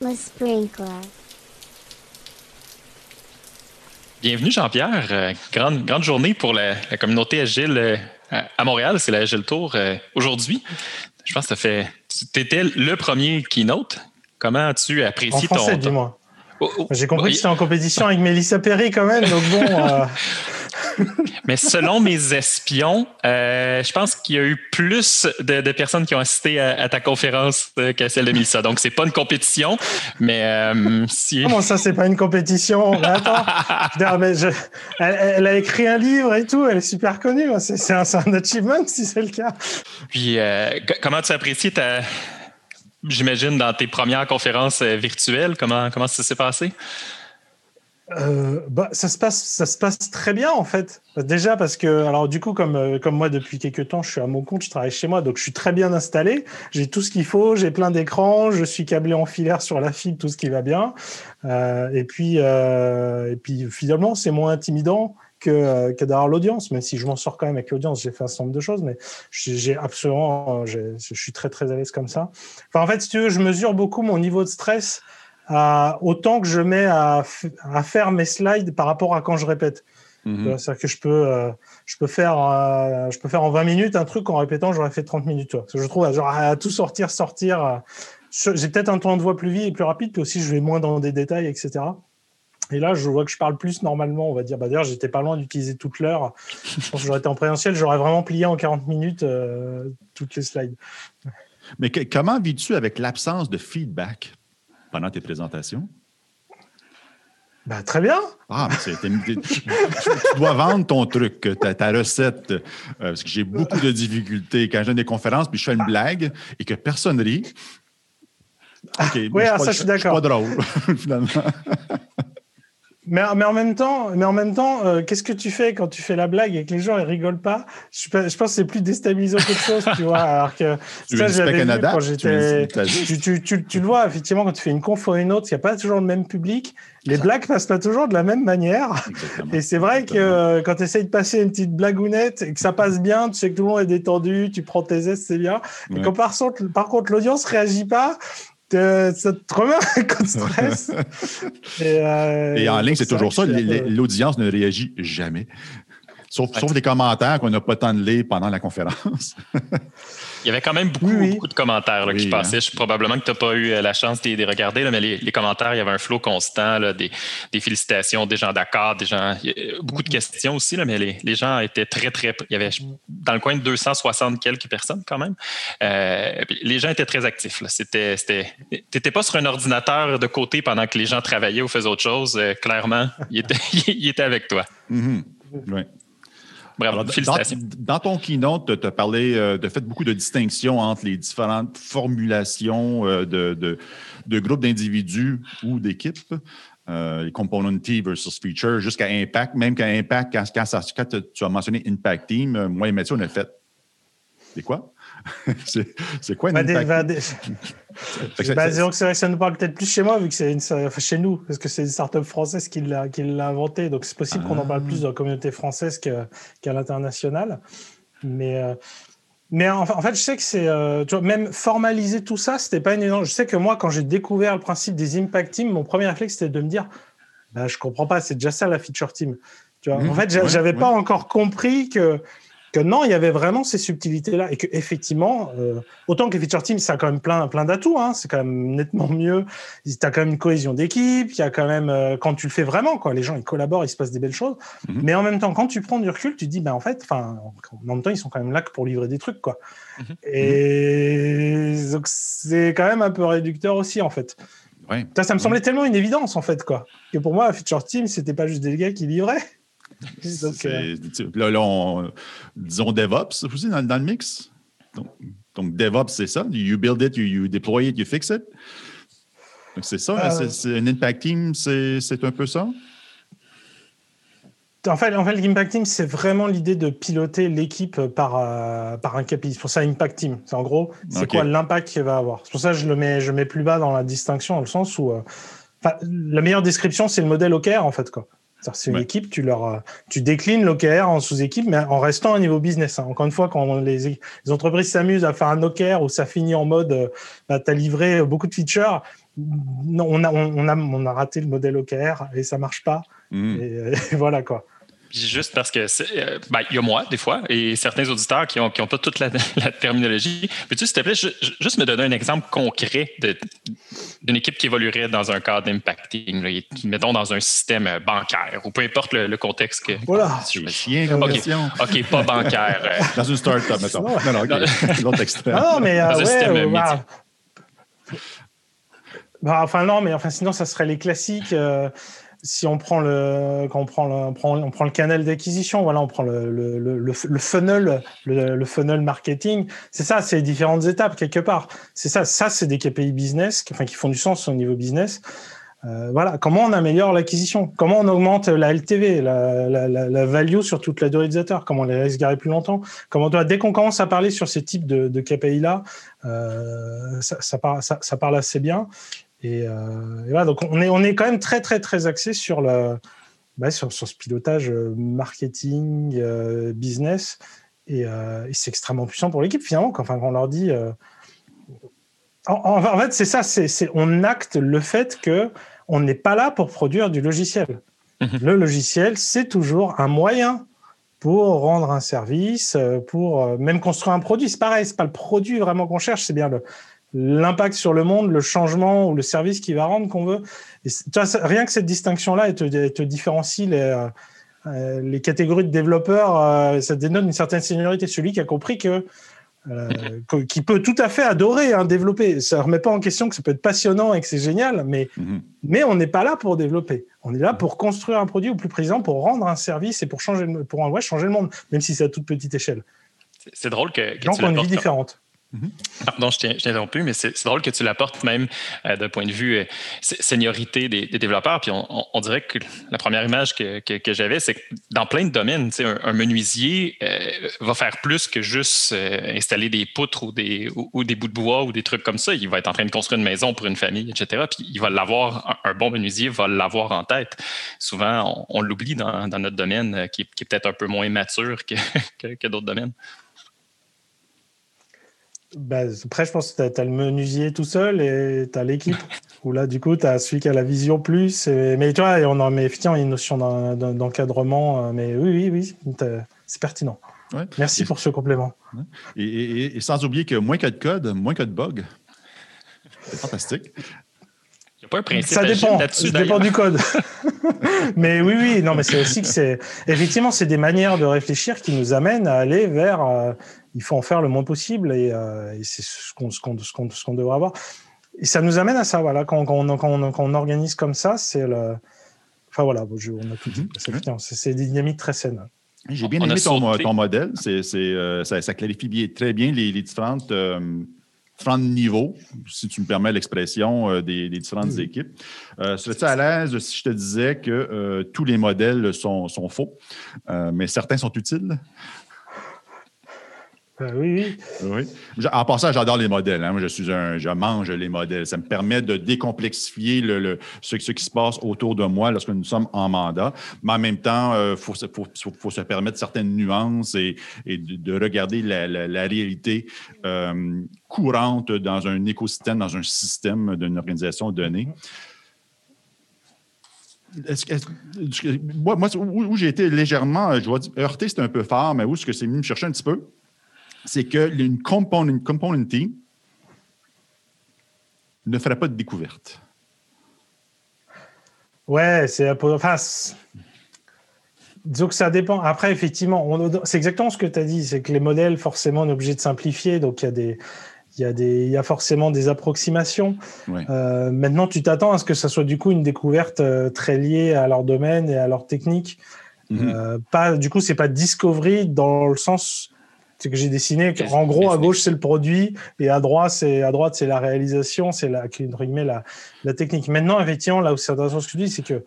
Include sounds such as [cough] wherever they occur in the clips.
Le sprinkler. Bienvenue Jean-Pierre. Euh, grande, grande journée pour la, communauté Agile euh, à Montréal. C'est l'Agile Tour euh, aujourd'hui. Je pense que fait. Tu étais le premier keynote. Comment as-tu apprécié en français, ton. Dis-moi. Oh, oh, J'ai compris que c'était en compétition avec Mélissa Perry quand même, donc bon. [laughs] Mais selon mes espions, euh, je pense qu'il y a eu plus de, personnes qui ont assisté à, ta conférence euh, que celle de Mélissa. Donc, c'est pas une compétition, mais euh, si. Comment ça, c'est pas une compétition? attends. [laughs] elle, a écrit un livre et tout, elle est super connue. C'est un, un, achievement si c'est le cas. Puis, comment tu apprécies ta. J'imagine dans tes premières conférences virtuelles, comment, comment ça s'est passé? Euh, bah, ça se passe, ça se passe très bien en fait. Déjà parce que, alors du coup, comme euh, comme moi depuis quelques temps, je suis à mon compte, je travaille chez moi, donc je suis très bien installé. J'ai tout ce qu'il faut, j'ai plein d'écrans, je suis câblé en filaire sur la fibre, tout ce qui va bien. Euh, et puis et puis finalement, c'est moins intimidant que, que d'avoir l'audience, même si je m'en sors quand même avec l'audience, j'ai fait un certain nombre de choses, mais j'ai absolument, je suis très très à l'aise comme ça. Enfin, en fait, si tu veux, je mesure beaucoup mon niveau de stress autant que je mets à, faire mes slides par rapport à quand je répète. Mhm. C'est-à-dire que je peux, euh, je, peux faire, euh, je peux faire en 20 minutes un truc en répétant, j'aurais fait 30 minutes. je trouve, genre, à tout sortir, sortir. Euh, j'ai peut-être un temps de voix plus vite et plus rapide, puis aussi je vais moins dans des détails, etc. Et là, je vois que je parle plus normalement, on va dire. Bah, D'ailleurs, j'étais pas loin d'utiliser toute l'heure. Je pense que j'aurais été en présentiel, j'aurais vraiment plié en 40 minutes toutes les slides. Mais comment vis-tu avec l'absence de feedback? Pendant tes présentations? Ben, très bien. Ah, mais tu, dois vendre ton truc, ta, recette. Euh, parce que j'ai beaucoup de difficultés quand je donne des conférences puis je fais une blague et que personne rit. OK, oui, ah, ça, je suis d'accord. pas drôle, [laughs] finalement. Mais, mais, en même temps, mais en même temps, euh, qu'est-ce que tu fais quand tu fais la blague et que les gens ils rigolent pas? Je, je, pense que c'est plus déstabilisant qu'autre chose, tu vois. [laughs] Alors que ça, j'avais vu quand j'étais. Tu, tu, tu, tu, le vois effectivement quand tu fais une conf ou une autre, il n'y a pas toujours le même public. Les blagues passent pas toujours de la même manière. Et c'est vrai que euh, quand tu essayes de passer une petite blagounette et que ça passe bien, tu sais que tout le monde est détendu, tu prends tes aises, c'est bien. Et quand par, par contre l'audience réagit pas, ça te remet de stress. Euh, et, en ligne, c'est toujours ça. L'audience ne réagit jamais. Sauf, sauf les commentaires qu'on n'a pas tant de lire pendant la conférence. [laughs] Il y avait quand même beaucoup, beaucoup de commentaires qui passaient. probablement que tu n'as pas eu euh, la chance de les regarder, mais les, commentaires, il y avait un flot constant, des, félicitations, des gens d'accord, des gens. beaucoup de questions aussi, là, mais les, gens étaient très, très. Il y avait dans le coin de 260 quelques personnes quand même. Euh, les gens étaient très actifs. Tu n'étais pas sur un ordinateur de côté pendant que les gens travaillaient ou faisaient autre chose. Euh, clairement, il était, [laughs] il était avec toi. Mm-hmm. Oui. Bravo, félicitations. Dans, ton keynote, tu as parlé, euh, de fait beaucoup de distinctions entre les différentes formulations euh, de, de, groupes d'individus ou d'équipes. Euh, componenty versus feature, jusqu'à impact, même qu'à impact, quand, quand, tu as mentionné impact team, moi et Mathieu, on a fait. C'est quoi? [laughs] c'est quoi une [laughs] impact bah, bah, disons que c'est vrai que ça nous parle peut-être plus chez moi, vu que c'est enfin, chez nous, parce que c'est une startup française qui l'a, qui l'a inventé. Donc c'est possible qu'on en parle plus dans la communauté française qu'à l'international. Mais, euh, mais en, fait, je sais que c'est. Euh, même formaliser tout ça, c'était pas évident. Je sais que moi, quand j'ai découvert le principe des impact teams, mon premier réflexe, c'était de me dire bah, je comprends pas, c'est déjà ça la feature team. Tu vois, mmh. en fait, j'avais pas encore compris que que non, il y avait vraiment ces subtilités-là et que effectivement, euh, autant que Feature Team, ça a quand même plein, plein d'atouts, hein, c'est quand même nettement mieux. Tu as quand même une cohésion d'équipe, il y a quand même, euh, quand tu le fais vraiment, quoi, les gens ils collaborent, il se passe des belles choses. Mhm. Mais en même temps, quand tu prends du recul, tu te dis, ben en fait, enfin, en même temps, ils sont quand même là que pour livrer des trucs, quoi. Mhm. Et donc c'est quand même un peu réducteur aussi, en fait. Ça, ça me semblait tellement une évidence, en fait, quoi. Que pour moi, Feature Team, c'était pas juste des gars qui livraient. [laughs] Euh, là, disons DevOps aussi dans, le mix. Donc, DevOps, c'est ça. You build it, you, deploy it, you fix it. Donc, c'est ça. Euh, c'est, un impact team, c'est, un peu ça? En fait, en fait l'impact team, c'est vraiment l'idée de piloter l'équipe par, euh, par un KPI. C'est pour ça, impact team. C'est en gros, c'est quoi l'impact qu'il va avoir? C'est pour ça que je le mets, je mets plus bas dans la distinction, dans le sens où la meilleure description, c'est le modèle OKR, en fait. Quoi. C'est une équipe, tu, leur, tu déclines l'OKR en sous-équipe, mais en restant au niveau business. Hein. Encore une fois, quand les, les entreprises s'amusent à faire un OKR où ça finit en mode bah, tu as livré beaucoup de features, non, on, a, on, a, on a raté le modèle OKR et ça marche pas. Mmh. et [laughs] voilà quoi juste parce que euh, ben, il y a moi des fois et certains auditeurs qui n'ont qui ont pas toute [laughs] la, terminologie. Peux-tu s'il te plaît juste me donner un exemple concret d'une équipe qui évoluerait dans un cadre d'impacting, mettons dans un système bancaire ou peu importe le, contexte que. Voilà. Je me chien OK, pas bancaire. Euh. [laughs] Dans une start-up, mettons. Non, non, OK. L'autre extrême. Non, mais euh, dans un système bah, bah, enfin non, mais enfin sinon ça serait les classiques si on prend le, quand on prend on prend, on prend le canal d'acquisition, voilà, on prend le, le, le, funnel, le, funnel marketing, c'est ça, c'est différentes étapes quelque part. C'est ça, ça c'est des KPI business, enfin qui font du sens au niveau business. Euh, voilà, comment on améliore l'acquisition, comment on augmente la LTV, la, la, value sur toute la durée utilisateur, comment on les laisse garer plus longtemps, comment dès qu'on commence à parler sur ces types de, de KPI là, euh, ça, ça, ça, ça, parle assez bien. Euh, et, voilà, donc on est, on est quand même très, très, très axé sur, le, bah, sur, sur, ce pilotage euh, marketing, euh, business. Et, c'est extrêmement puissant pour l'équipe, finalement, quand, enfin, quand on leur dit. En, fait, c'est ça, c'est, on acte le fait que on n'est pas là pour produire du logiciel. Mhm. Le logiciel, c'est toujours un moyen pour rendre un service, pour même construire un produit. C'est pareil, c'est pas le produit vraiment qu'on cherche, c'est bien le, l'impact sur le monde, le changement ou le service qu'il va rendre qu'on veut. Et rien que cette distinction-là, elle te, différencie les, euh, euh, les catégories de développeurs. Euh, ça dénote une certaine seniorité. Celui qui a compris [laughs] que qui peut tout à fait adorer hein, développer. Ça ne remet pas en question que ça peut être passionnant et que c'est génial, mais, mhm. mais on n'est pas là pour développer. On est là pour construire un produit, ou plus précisément pour rendre un service et pour changer, pour ouais, changer le monde, même si c'est à toute petite échelle. C'est drôle que, que Donc, on a une vie différente. Mhm. Pardon, je t'ai interrompu, mais c'est drôle que tu l'apportes même euh, d'un point de vue euh, seniorité des, développeurs. Puis on, dirait que la première image que, j'avais, c'est que dans plein de domaines, un, un menuisier euh, va faire plus que juste installer des poutres ou des, ou, des bouts de bois ou des trucs comme ça. Il va être en train de construire une maison pour une famille, etc. Puis il va l'avoir, un, bon menuisier va l'avoir en tête. Souvent, on, l'oublie dans, notre domaine qui, est peut-être un peu moins mature que [laughs] d'autres domaines. Bah, après, je pense que tu as, le menuisier tout seul et tu as l'équipe. [laughs] Où là, du coup, tu as celui qui a la vision plus. mais tu vois, on en met effectivement une notion d'encadrement. Euh, mais oui, oui, oui, c'est pertinent. Merci pour ce complément. Et, sans oublier que moins y a de code, moins y a de bugs. C'est fantastique. Il n'y a pas un principe ça dépend, ça dépend du code. [laughs] [laughs] mais oui, oui, non, mais c'est aussi que c'est effectivement c'est des manières de réfléchir qui nous amènent à aller vers euh, il faut en faire le moins possible et, euh, c'est ce qu'on ce qu'on devrait avoir. Et ça nous amène à ça, voilà, quand, quand, on, quand, on, quand on, organise comme ça, c'est le. Enfin voilà, on a tout dit. Mhm. C'est des dynamiques très saines. J'ai bien aimé ton, ton, modèle. C'est, euh, ça, ça, clarifie très bien les, les différentes, euh, différents niveaux, si tu me permets l'expression, des, différentes équipes. Serais-tu à l'aise si je te disais que tous les modèles sont, sont faux, mais certains sont utiles? Ben oui, oui. En passant, j'adore les modèles. Hein. Moi, je suis un, je mange les modèles. Ça me permet de décomplexifier le, ce, qui se passe autour de moi lorsque nous sommes en mandat. Mais en même temps, il euh, faut, faut, se permettre certaines nuances et, de, regarder la, réalité euh, courante dans un écosystème, dans un système d'une organisation donnée. moi, où, j'ai été légèrement, je vois heurté, c'est un peu fort, mais où est-ce que c'est venu me chercher un petit peu? C'est que une component, component team ne ferait pas de découverte. Ouais, c'est enfin, disons que ça dépend. Après, effectivement, c'est exactement ce que tu as dit, c'est que les modèles, forcément, on est obligé de simplifier, donc il y a des il y, a des, il y a forcément des approximations. Euh, maintenant, tu t'attends à ce que ça soit du coup une découverte euh, très liée à leur domaine et à leur technique. Mm-hmm. Euh, pas, du coup, c'est pas discovery dans le sens c'est que j'ai dessiné. En gros, à gauche, c'est le produit et à droite, c'est à droite, c'est la réalisation, c'est la, la, la technique. Maintenant, effectivement, là où c'est intéressant ce que tu dis, c'est que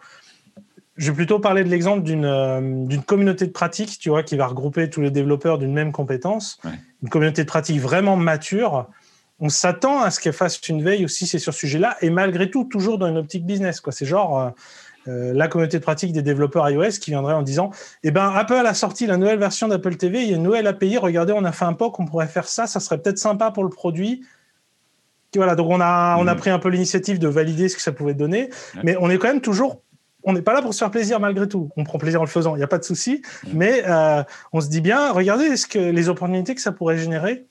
je vais plutôt parler de l'exemple d'une euh, d'une communauté de pratique, tu vois, qui va regrouper tous les développeurs d'une même compétence. Une communauté de pratique vraiment mature. On s'attend à ce qu'elle fasse une veille aussi, c'est sur ce sujet-là, et malgré tout, toujours dans une optique business. Quoi. C'est genre, euh, la communauté de pratique des développeurs iOS qui viendrait en disant Eh ben, Apple a sorti la nouvelle version d'Apple TV, il y a une nouvelle API, regardez, on a fait un POC, on pourrait faire ça, ça serait peut-être sympa pour le produit. Voilà, donc on a, on a mm. pris un peu l'initiative de valider ce que ça pouvait donner, mais on est quand même toujours on n'est pas là pour se faire plaisir malgré tout. On prend plaisir en le faisant, il n'y a pas de souci. Mm. Mais euh, on se dit bien, regardez ce que, les opportunités que ça pourrait générer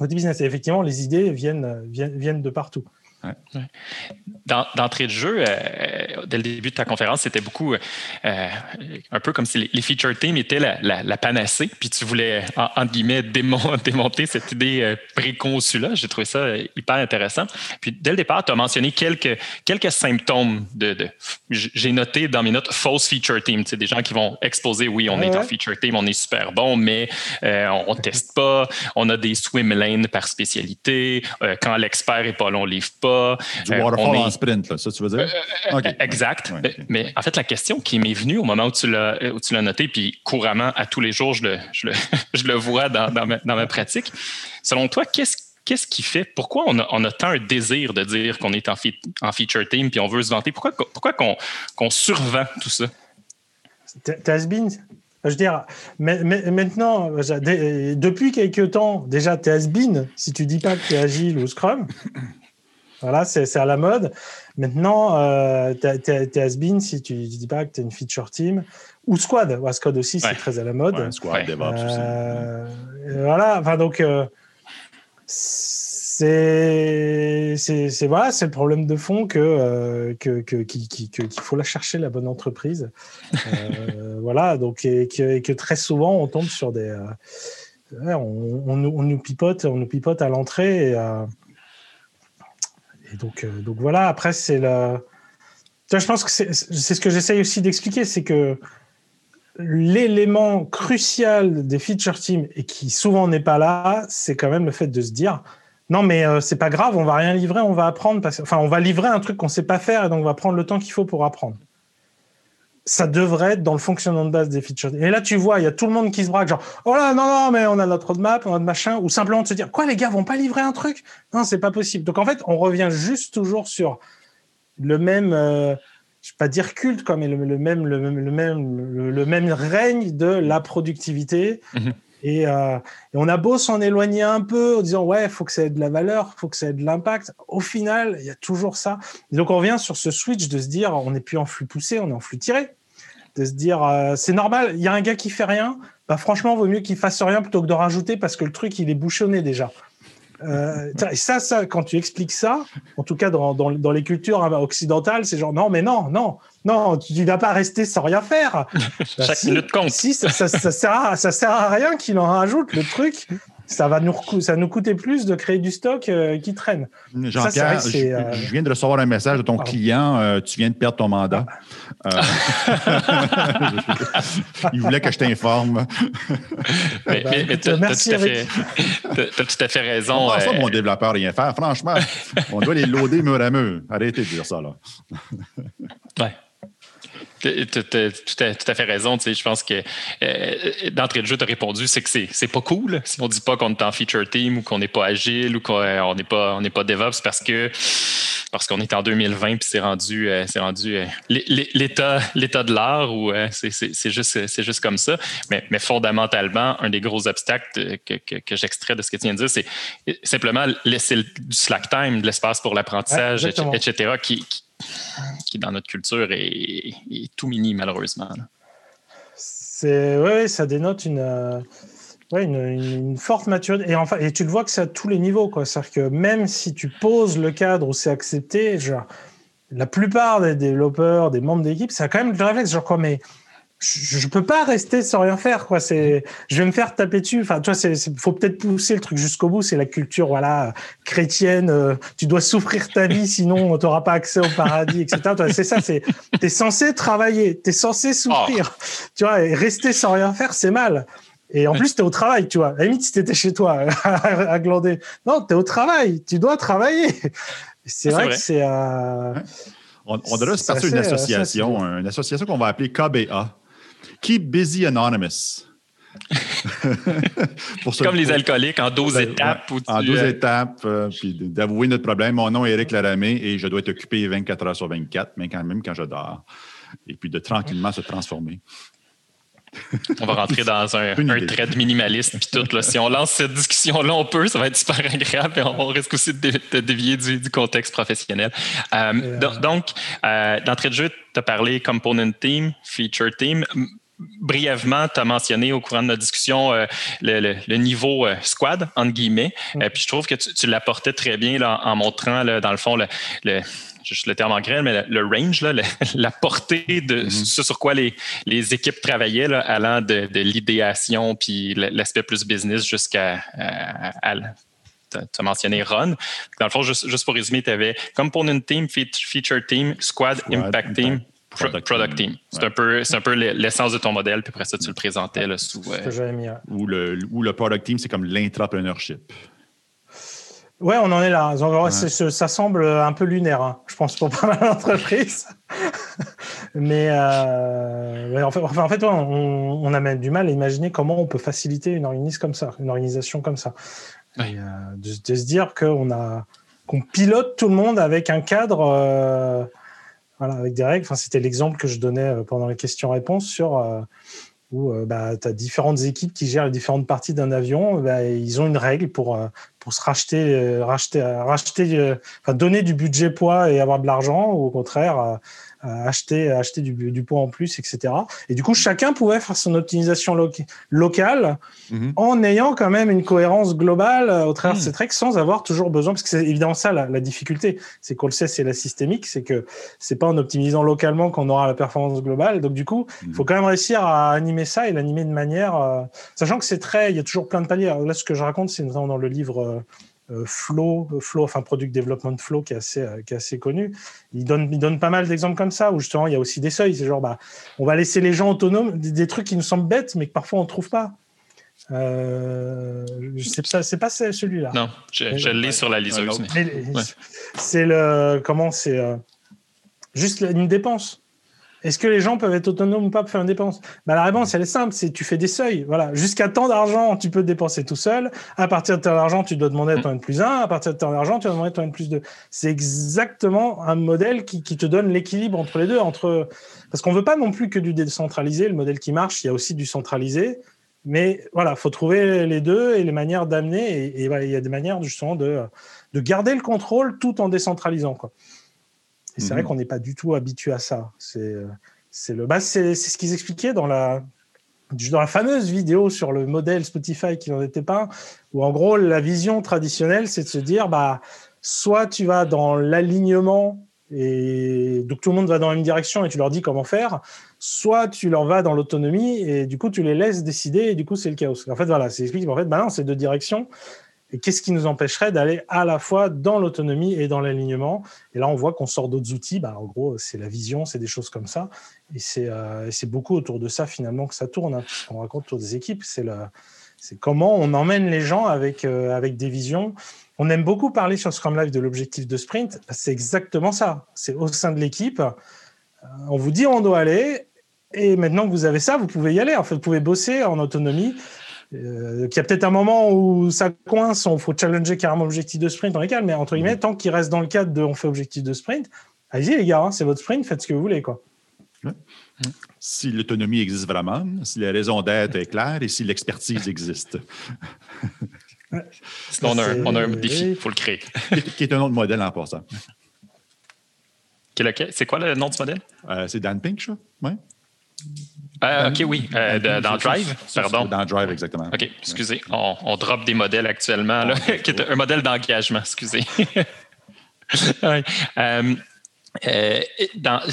au business. Et effectivement, les idées viennent, viennent, viennent de partout. D'entrée de jeu, euh, dès le début de ta conférence, c'était beaucoup euh, un peu comme si les, feature teams étaient la, panacée, puis tu voulais, en, guillemets, [laughs] démonter cette idée euh, préconçue-là. J'ai trouvé ça hyper intéressant. Puis dès le départ, tu as mentionné quelques, quelques symptômes de. J'ai noté dans mes notes false feature team, des gens qui vont exposer oui, on est en feature team, on est super bon, mais on ne teste pas, on a des swim lanes par spécialité, quand l'expert n'est pas là, on livre pas du euh, waterfall en sprint, là, ça tu veux dire? Euh, euh, exact. Mais, en fait, la question qui m'est venue au moment où tu l'as noté, puis couramment à tous les jours, je le, je le, [laughs] je le vois dans, dans, ma, dans, ma, pratique. Selon toi, qu'est-ce Qu'est-ce qui fait, pourquoi on a, on a tant un désir de dire qu'on est en, en, feature team puis on veut se vanter? Pourquoi, pourquoi qu'on qu'on survend tout ça? T'as been je veux dire, mais, maintenant, depuis quelques temps, déjà, t'es has-been si tu dis pas que tu es agile ou Scrum. Voilà, c'est à la mode. Maintenant, euh, tu es, has-been si tu ne dis pas que tu es une feature team. Ou squad. Ouais, squad aussi, c'est très à la mode. squad, DevOps aussi. Euh, voilà, enfin, donc, euh, c'est voilà, le problème de fond que qu'il que, qu'il faut la chercher, la bonne entreprise. [laughs] voilà, donc, et que, que, très souvent, on tombe sur des. on, on, nous pipote, on nous pipote à l'entrée et donc, euh, donc voilà, après, c'est la. Je pense que c'est ce que j'essaye aussi d'expliquer, c'est que l'élément crucial des feature teams et qui souvent n'est pas là, c'est quand même le fait de se dire non mais euh, c'est pas grave, on va rien livrer, on va apprendre parce enfin on va livrer un truc qu'on sait pas faire et donc on va prendre le temps qu'il faut pour apprendre ça devrait être dans le fonctionnement de base des features. Et là, tu vois, il y a tout le monde qui se braque, genre, oh là, non, non, mais on a notre roadmap, on a notre machin, ou simplement de se dire, quoi, les gars vont pas livrer un truc? Non, c'est pas possible. Donc, en fait, on revient juste toujours sur le même, euh, je vais pas dire culte, quoi, mais le, même, le, même, le, même règne de la productivité. Mm-hmm. Et, euh, et, on a beau s'en éloigner un peu en disant ouais, faut que ça ait de la valeur, faut que ça ait de l'impact. Au final, il y a toujours ça. Et donc on revient sur ce switch de se dire on n'est plus en flux poussé, on est en flux tiré. De se dire euh, c'est normal, il y a un gars qui fait rien, bah franchement, vaut mieux qu'il fasse rien plutôt que de rajouter parce que le truc il est bouchonné déjà. Euh, [laughs] ça, ça, quand tu expliques ça, en tout cas dans, dans, dans les cultures occidentales, c'est genre non, mais non, non, non, tu ne vas pas rester sans rien faire. [laughs] Chaque si, minute compte. Si, ça, ça, ça, sert à, ça sert à rien qu'il en rajoute. Le truc, ça va nous, ça nous coûter plus de créer du stock euh, qui traîne. Jean-Pierre, euh, je, viens de recevoir un message de ton client. Euh, tu viens de perdre ton mandat. [laughs] il voulait que je t'informe. mais, mais, tu as, tout à fait raison. Comment ça, mon développeur, rien faire? Franchement, [laughs] on doit les loader mur à mur. Arrêtez de dire ça, là. ouais. Tu as tout à fait raison. Tu sais, je pense que euh, d'entrée de jeu, tu as répondu, c'est que c'est pas cool si on dit pas qu'on est en feature team ou qu'on n'est pas agile ou qu'on n'est pas, on pas DevOps parce que parce qu'on est en 2020 puis c'est rendu, euh, c'est rendu euh, l'état, l'état de l'art ou c'est juste, c'est juste comme ça. Mais, mais, fondamentalement, un des gros obstacles que, que, que j'extrais de ce que tu viens de dire, c'est simplement laisser du slack time, de l'espace pour l'apprentissage, etc., qui qui dans notre culture est, tout mini, malheureusement. C'est ouais, ça dénote une, euh, une, forte maturité. Et, enfin, et tu le vois que c'est à tous les niveaux. C'est-à-dire que même si tu poses le cadre où c'est accepté, genre, la plupart des développeurs, des membres d'équipe, ça a quand même le réflexe, genre quoi, mais je, peux pas rester sans rien faire quoi c'est je vais me faire taper dessus enfin tu vois c'est faut peut-être pousser le truc jusqu'au bout c'est la culture voilà chrétienne euh, tu dois souffrir ta vie [laughs] sinon tu n'auras pas accès au paradis etc c'est ça c'est es censé travailler tu es censé souffrir oh. tu vois et rester sans rien faire c'est mal et en plus, tu es au travail, tu vois. À la limite, si tu étais chez toi [laughs] à glander. Non, tu es au travail. Tu dois travailler. C'est vrai, que c'est. Euh... On, on devrait se partir d'une association, une association qu'on va appeler KBA. Keep Busy Anonymous. [laughs] Comme les alcooliques en 12 étapes. en 12 euh, étapes, euh, puis d'avouer notre problème. Mon nom est Eric Laramé et je dois être occupé 24 heures sur 24, mais quand même quand je dors. et puis de tranquillement se transformer. On va rentrer dans un, un trade minimaliste puis tout. Si on lance cette discussion-là, on peut, ça va être super agréable et on risque aussi de, dévier du, contexte professionnel. Euh, donc, euh, d'entrée de jeu, tu as parlé component team, feature team brièvement, tu as mentionné au courant de notre discussion le, niveau squad, entre guillemets. Mm. puis je trouve que tu, l'apportais très bien là, en montrant, dans le fond, le, juste le terme anglais, mais le, range, [laughs] la, portée de mm-hmm. ce sur quoi les, équipes travaillaient, allant de, l'idéation puis l'aspect plus business jusqu'à tu as mentionné Run. Dans le fond, juste, pour résumer, tu avais Component Team, Feature Team, Squad, Impact Team, Product, Team. C'est un peu, un peu l'essence de ton modèle, puis après ça, tu le présentais là, sous. Euh, ou, le, ou le Product Team, c'est comme l'intrapreneurship. Ouais, on en est là. Ça semble un peu lunaire, hein, je pense, pour pas mal d'entreprises. [laughs] mais, euh, en fait, en fait on, a même du mal à imaginer comment on peut faciliter une organisation comme ça, une organisation comme ça. Euh, de, se dire qu'on a qu'on pilote tout le monde avec un cadre, euh, voilà, avec des règles. C'était l'exemple que je donnais pendant les questions-réponses sur où bah, tu as différentes équipes qui gèrent les différentes parties d'un avion. Bah, ils ont une règle pour, se racheter, euh, racheter, racheter, euh, donner du budget poids et avoir de l'argent, ou au contraire, acheter, acheter du, du, poids en plus, etc. Et du coup, chacun pouvait faire son optimisation locale mhm. en ayant quand même une cohérence globale euh, au travers de mhm. ces treks sans avoir toujours besoin, parce que c'est évidemment ça la, difficulté, c'est qu'on le sait, c'est la systémique, c'est que c'est pas en optimisant localement qu'on aura la performance globale. Donc du coup, il faut mhm. quand même réussir à animer ça et l'animer de manière, euh, sachant que c'est très, il y a toujours plein de paliers. Là, ce que je raconte, c'est notamment dans le livre. Euh, Flow, euh, Flow, enfin Product Development Flow qui est assez, euh, qui est assez connu. Il donne, il donne pas mal d'exemples comme ça où justement il y a aussi des seuils. C'est genre, bah, on va laisser les gens autonomes, des, trucs qui nous semblent bêtes mais que parfois on trouve pas. Euh, c'est pas, c'est pas celui-là. Non, je, le lis sur la liseuse. C'est le comment c'est juste une dépense. Est-ce que les gens peuvent être autonomes ou pas pour faire une dépense? Bah, La réponse, elle est simple, c'est tu fais des seuils. Voilà. Jusqu'à tant d'argent, tu peux dépenser tout seul. À partir de tant d'argent, tu dois demander à ton N plus 1. À partir de tant d'argent, tu dois demander à ton N plus 2. C'est exactement un modèle qui, te donne l'équilibre entre les deux. Entre... Parce qu'on ne veut pas non plus que du décentralisé. Le modèle qui marche, il y a aussi du centralisé. Mais voilà, il faut trouver les deux et les manières d'amener. Et, il y a des manières justement de, de garder le contrôle tout en décentralisant. Quoi. Et c'est vrai mhm. qu'on n'est pas du tout habitué à ça. C'est le, bah, c'est ce qu'ils expliquaient dans la dans la fameuse vidéo sur le modèle Spotify qui n'en était pas, où en gros la vision traditionnelle, c'est de se dire bah soit tu vas dans l'alignement et donc tout le monde va dans la même direction et tu leur dis comment faire, soit tu leur vas dans l'autonomie et du coup tu les laisses décider et du coup c'est le chaos. En fait voilà, c'est explique en fait bah non, c'est deux directions et qu'est-ce qui nous empêcherait d'aller à la fois dans l'autonomie et dans l'alignement? Et là, on voit qu'on sort d'autres outils. Bah, en gros, c'est la vision, c'est des choses comme ça. Et c'est euh, beaucoup autour de ça, finalement, que ça tourne. Hein, on raconte autour des équipes. C'est comment on emmène les gens avec, euh, avec des visions. On aime beaucoup parler sur Scrum Live de l'objectif de sprint. C'est exactement ça. C'est au sein de l'équipe. Euh, on vous dit on doit aller. Et maintenant que vous avez ça, vous pouvez y aller. En fait, vous pouvez bosser en autonomie euh, qu'il y a peut-être un moment où ça coince, il faut challenger carrément l'objectif de sprint dans les cas, mais entre guillemets, tant qu'il reste dans le cadre de on fait objectif de sprint, allez-y les gars, hein, c'est votre sprint, faites ce que vous voulez. quoi. Si l'autonomie existe vraiment, si la raison d'être est claire et si l'expertise existe. [laughs] Sinon, on a, un, défi, il faut le créer. qui est un autre modèle en passant. C'est quoi le nom de ce modèle? Euh, c'est Dan Pink, je ouais. Euh, OK, oui. Euh, dans Drive, pardon. Dans Drive, exactement. OK, excusez. On, on drop des modèles actuellement, là, [laughs] qui est un modèle d'engagement, excusez. [laughs] Euh,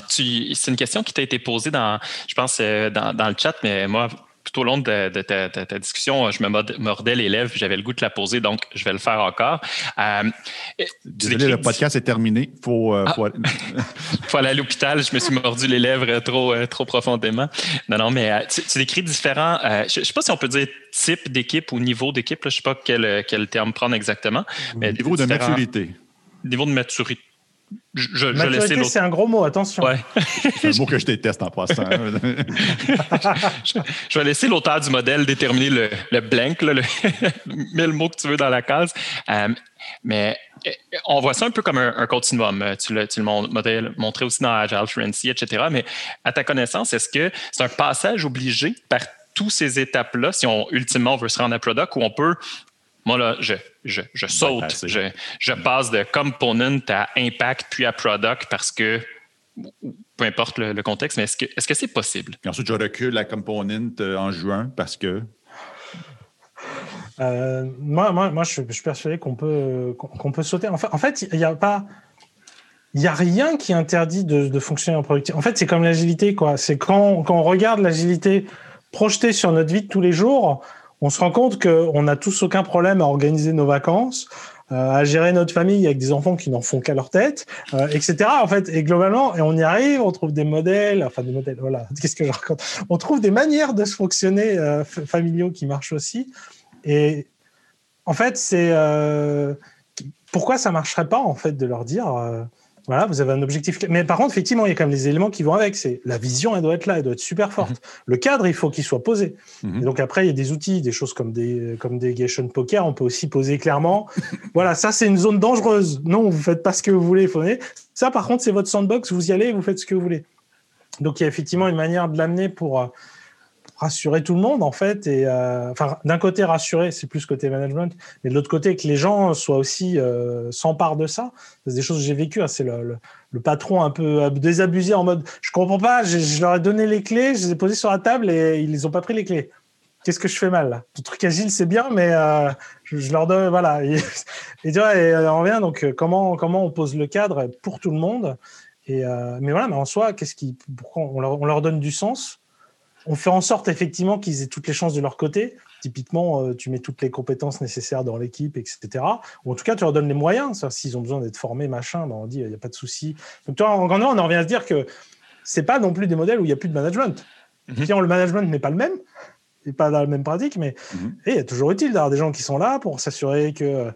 c'est une question qui t'a été posée dans, je pense, dans, dans, le chat, mais moi, tout au long de, ta, discussion, je me mordais les lèvres, j'avais le goût de la poser, donc je vais le faire encore. Euh, Désolé, le podcast est terminé. Il faut, euh, ah. [laughs] faut, aller à l'hôpital. Je me suis mordu les lèvres trop, euh, trop profondément. Non, non, mais tu, décris différents, je ne sais pas si on peut dire type d'équipe ou niveau d'équipe, je ne sais pas quel, quel terme prendre exactement. Mais niveau de maturité. Niveau de maturité je, Maturité, c'est un gros mot, attention. [laughs] c'est un mot que je déteste en passant. je, vais laisser l'auteur du modèle déterminer le, le blank, le, [laughs] mets le mot que tu veux dans la case. Euh, mais euh, on voit ça un peu comme un, continuum. Tu l'as montré aussi dans Agile Fluency, etc. Mais à ta connaissance, est-ce que c'est un passage obligé par toutes ces étapes-là, si on ultimement veut se rendre à product, où on peut moi, là, je, je, je saute. Je, je, passe de component à impact puis à product parce que, peu importe le, contexte, mais est-ce que c'est -ce c'est possible? Et ensuite, je recule la component euh, en juin parce que. Euh, moi, moi, moi, je, suis persuadé qu'on peut, qu'on peut sauter. En fait, en fait, il n'y a pas. Il n'y a rien qui interdit de, de fonctionner en productivité. En fait, c'est comme l'agilité, quoi. C'est quand, quand on regarde l'agilité projetée sur notre vie de tous les jours, on se rend compte qu'on n'a tous aucun problème à organiser nos vacances, euh, à gérer notre famille avec des enfants qui n'en font qu'à leur tête, euh, etc. En fait, et globalement, et on y arrive, on trouve des modèles, enfin des modèles, voilà, [laughs] qu'est-ce que je raconte? On trouve des manières de se fonctionner euh, familiaux qui marchent aussi. Et en fait, c'est pourquoi ça marcherait pas en fait de leur dire voilà, vous avez un objectif. Mais par contre, effectivement, il y a quand même les éléments qui vont avec. C'est la vision, elle doit être là, elle doit être super forte. Mhm. Le cadre, il faut qu'il soit posé. Mhm. Et donc après, il y a des outils, des choses comme des comme des Gation Poker. On peut aussi poser clairement. [laughs] voilà, ça c'est une zone dangereuse. Non, vous faites pas ce que vous voulez. Faut... Ça, par contre, c'est votre sandbox. Vous y allez, vous faites ce que vous voulez. Donc il y a effectivement une manière de l'amener pour euh, rassurer tout le monde en fait et euh, d'un côté rassurer c'est plus côté management mais de l'autre côté que les gens soient aussi euh, s'emparent de ça. C'est des choses que j'ai vécues hein. c'est le, le, patron un peu désabusé en mode je comprends pas je, leur ai donné les clés je les ai posées sur la table et ils les ont pas pris les clés. Qu'est-ce que je fais mal le truc agile c'est bien mais euh, je, leur donne voilà. Et, [laughs] tu vois on revient donc comment comment on pose le cadre pour tout le monde et mais voilà mais en soi qu'est-ce qui pourquoi on leur donne du sens on fait en sorte effectivement qu'ils aient toutes les chances de leur côté. Typiquement, euh, tu mets toutes les compétences nécessaires dans l'équipe, etc. Ou en tout cas, tu leur donnes les moyens. S'ils ont besoin d'être formés, machin, ben on dit, il n'y a pas de souci. Donc, toi, en on en revient à se dire que c'est pas non plus des modèles où il n'y a plus de management. Mm le management n'est pas le même, et pas dans la même pratique, mais mhm. il est toujours utile d'avoir des gens qui sont là pour s'assurer que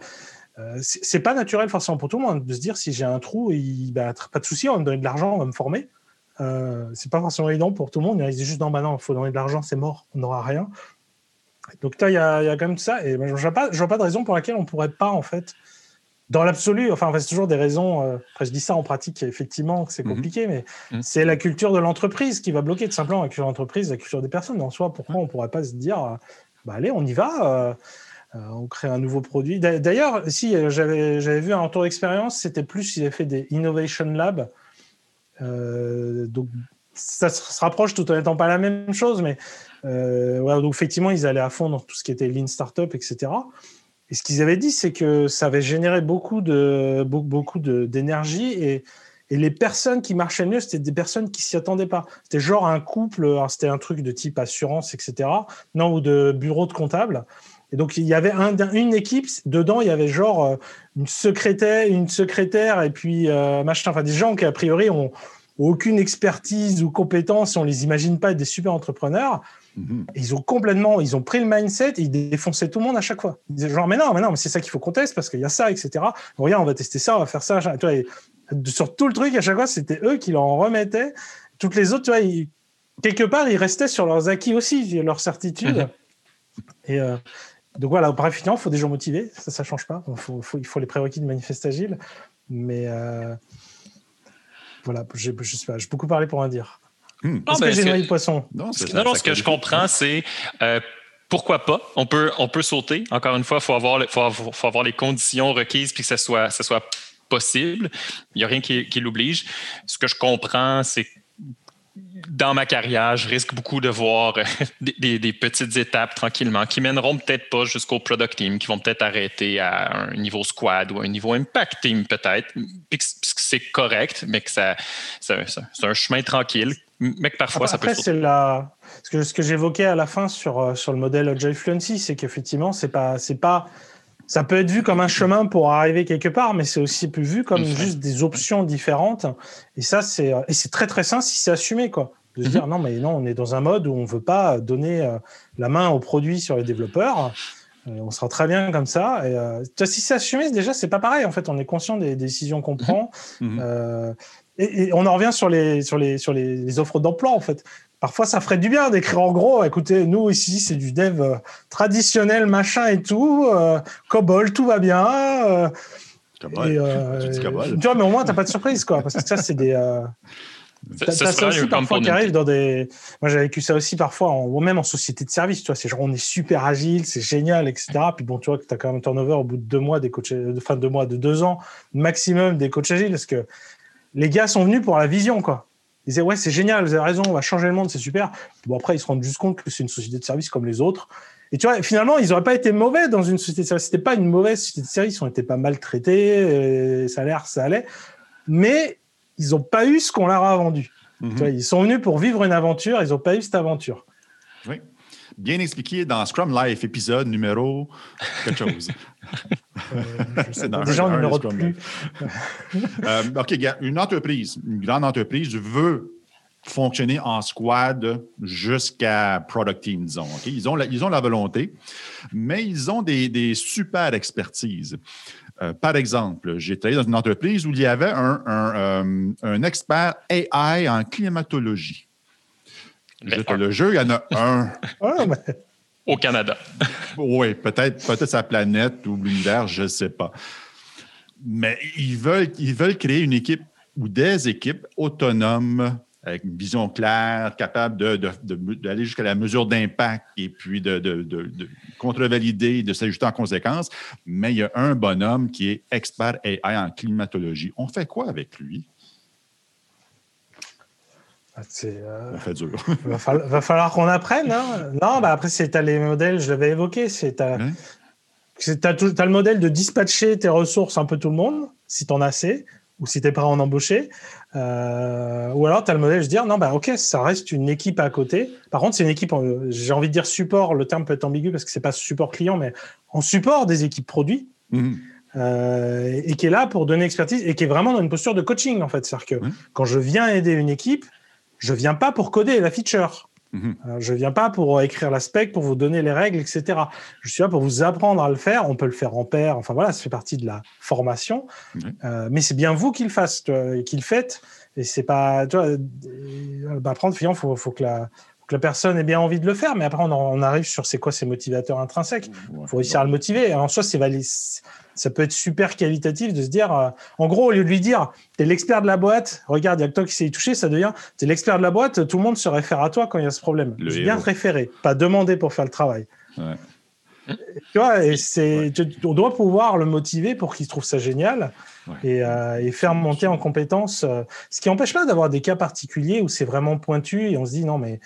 euh, c'est pas naturel forcément pour tout le monde de se dire si j'ai un trou, il, bah, pas de souci, on va me donner de l'argent, on va me former. Euh, c'est pas forcément évident pour tout le monde. Ils disent juste non, bah non, il faut donner de l'argent, c'est mort, on n'aura rien. Donc il y, a, y a quand même ça. Et je vois pas, vois pas de raison pour laquelle on pourrait pas en fait, dans l'absolu. Enfin, c'est toujours des raisons. Euh, après, je dis ça en pratique, effectivement, c'est mhm. compliqué, mais mhm. c'est la culture de l'entreprise qui va bloquer tout simplement la culture de l'entreprise, la culture des personnes. En soi, pourquoi on pourrait pas se dire, euh, bah allez, on y va. on crée un nouveau produit. D'ailleurs, si j'avais vu un retour d'expérience, c'était plus s'ils avaient fait des Innovation Labs euh, donc, ça se rapproche tout en n'étant pas la même chose, mais euh, donc effectivement, ils allaient à fond dans tout ce qui était Lean Startup, etc. Et ce qu'ils avaient dit, c'est que ça avait généré beaucoup de beaucoup d'énergie et, et les personnes qui marchaient mieux, c'était des personnes qui s'y attendaient pas. C'était genre un couple, c'était un truc de type assurance, etc. Non, ou de bureau de comptable. Et donc, il y avait un, une équipe, dedans, il y avait genre euh, une secrétaire, une secrétaire et puis euh, machin, enfin des gens qui, a priori, ont aucune expertise ou compétence, on les imagine pas être des super entrepreneurs. Mhm. ils ont complètement, ils ont pris le mindset et ils défonçaient tout le monde à chaque fois. Ils disaient genre, mais non, mais non, mais c'est ça qu'il faut qu'on teste parce qu'il y a ça, etc. regarde, on va tester ça, on va faire ça. sur tout le truc, à chaque fois, c'était eux qui leur en remettaient. Toutes les autres, tu vois, quelque part, ils restaient sur leurs acquis aussi, leurs certitudes. Mhm. Et, euh, donc voilà, bref, il faut des gens motivés, ça ne change pas. Il faut, il faut les prérequis de manifeste agile. Mais euh, voilà, je ne sais pas, j'ai beaucoup parlé pour en dire. Hmm. Est-ce que j'ai noyé le poisson? Non, non, ce que je comprends, c'est euh, pourquoi pas? On peut, on peut sauter. Encore une fois, il faut avoir, faut, faut avoir les conditions requises puis que ça soit, ça soit possible. Il n'y a rien qui, qui l'oblige. Ce que je comprends, c'est dans ma carrière, je risque beaucoup de voir euh, [laughs] des, petites étapes tranquillement qui mèneront peut-être pas jusqu'au product team, qui vont peut-être arrêter à un niveau squad ou un niveau impact team peut-être, puis que c'est correct, mais que ça, c'est un chemin tranquille, mais que parfois ça peut. Après, c'est la... ce que, ce que j'évoquais à la fin sur, euh, sur le modèle Agile Fluency, c'est qu'effectivement, c'est pas, c'est pas ça peut être vu comme un chemin pour arriver quelque part, mais c'est aussi vu comme juste des options différentes. Et ça, c'est et c'est très très sain si c'est assumé quoi. De se dire mhm. non mais non, on est dans un mode où on veut pas donner euh, la main au produit sur les développeurs. on sera très bien comme ça. Et, euh, si c'est assumé, déjà, c'est pas pareil. En fait, on est conscient des, décisions qu'on prend. Mhm. Euh, et, on en revient sur les, sur les, sur les, offres d'emploi, en fait. Parfois, ça ferait du bien d'écrire en gros, écoutez, nous ici, c'est du dev euh, traditionnel, machin et tout, COBOL, tout va bien. COBOL. tu vois, mais au moins, t'as pas de surprise, quoi. Parce que ça, c'est des. T'as ça aussi parfois qui arrive dans des. Moi, j'ai vécu ça aussi parfois, en, même en société de service. Tu vois, c'est genre on est super agile, c'est génial, etc. Puis bon, tu vois que tu as quand même un turnover au bout de deux mois, des coachs, de fin de deux mois, de deux ans maximum des coachs agiles, parce que les gars sont venus pour la vision, quoi. Ils disaient ouais, c'est génial, vous avez raison, on va changer le monde, c'est super. Bon après, ils se rendent juste compte que c'est une société de service comme les autres. Et tu vois, finalement, ils n'auraient pas été mauvais dans une société de service. C'était pas une mauvaise société de service, ils ont été pas maltraités, ça a l'air, ça allait. Mais ils n'ont pas eu ce qu'on leur a vendu. Mhm. Ils sont venus pour vivre une aventure, ils n'ont pas eu cette aventure. Oui. Bien expliqué dans Scrum Life, épisode numéro quelque chose. [laughs] euh, déjà, on numéro de plus. euh, OK, une entreprise, une grande entreprise veut fonctionner en squad jusqu'à product team, disons. Ils, ont la, ils ont la volonté, mais ils ont des, des super expertises. Euh, par exemple, j'ai travaillé dans une entreprise où il y avait un, euh, expert AI en climatologie. le jeu, il y en a un. Au Canada. [laughs] oui, peut-être peut sa planète ou l'univers, je ne sais pas. Mais ils veulent, ils veulent créer une équipe ou des équipes autonomes avec une vision claire, capable d'aller jusqu'à la mesure d'impact et puis de, de contrevalider, de s'ajuster en conséquence. Mais il y a un bonhomme qui est expert AI en climatologie. On fait quoi avec lui? Ah, euh, fait dur. [laughs] Va, falloir, qu'on apprenne. Hein? Non, bah après, c'est les modèles, je l'avais évoqué, c'est tu as, le modèle de dispatcher tes ressources un peu tout le monde, si tu en as assez, ou si tu es prêt à en embaucher. Euh, ou alors, tu as le modèle de dire, non, bah, ok, ça reste une équipe à côté. Par contre, c'est une équipe, euh, j'ai envie de dire support, le terme peut être ambigu parce que c'est pas support client, mais en support des équipes produits. Mhm. Euh, et qui est là pour donner expertise et qui est vraiment dans une posture de coaching en fait. C'est-à-dire que quand je viens aider une équipe, je viens pas pour coder la feature. Euh, je ne viens pas pour écrire la spec, pour vous donner les règles, etc. Je suis là pour vous apprendre à le faire. On peut le faire en paire. Enfin voilà, ça fait partie de la formation. Euh, mais c'est bien vous qui le fassiez, qui le faites. Et c'est pas, tu vois, euh, bah, apprendre, il faut, faut que la, que la personne ait bien envie de le faire, mais après, on, arrive sur c'est quoi ces motivateurs intrinsèques. Il faut réussir à le motiver. en soi, c'est ça peut être super qualitatif de se dire, euh, en gros, au lieu de lui dire, tu es l'expert de la boîte, regarde, il y a que toi qui s'est touché, ça devient, tu es l'expert de la boîte, tout le monde se réfère à toi quand il y a ce problème. Le bien te référer, pas demander pour faire le travail. Tu vois, et c'est, on doit pouvoir le motiver pour qu'il trouve ça génial euh, et, faire monter en compétences. Euh, ce qui n'empêche pas d'avoir des cas particuliers où c'est vraiment pointu et on se dit non, mais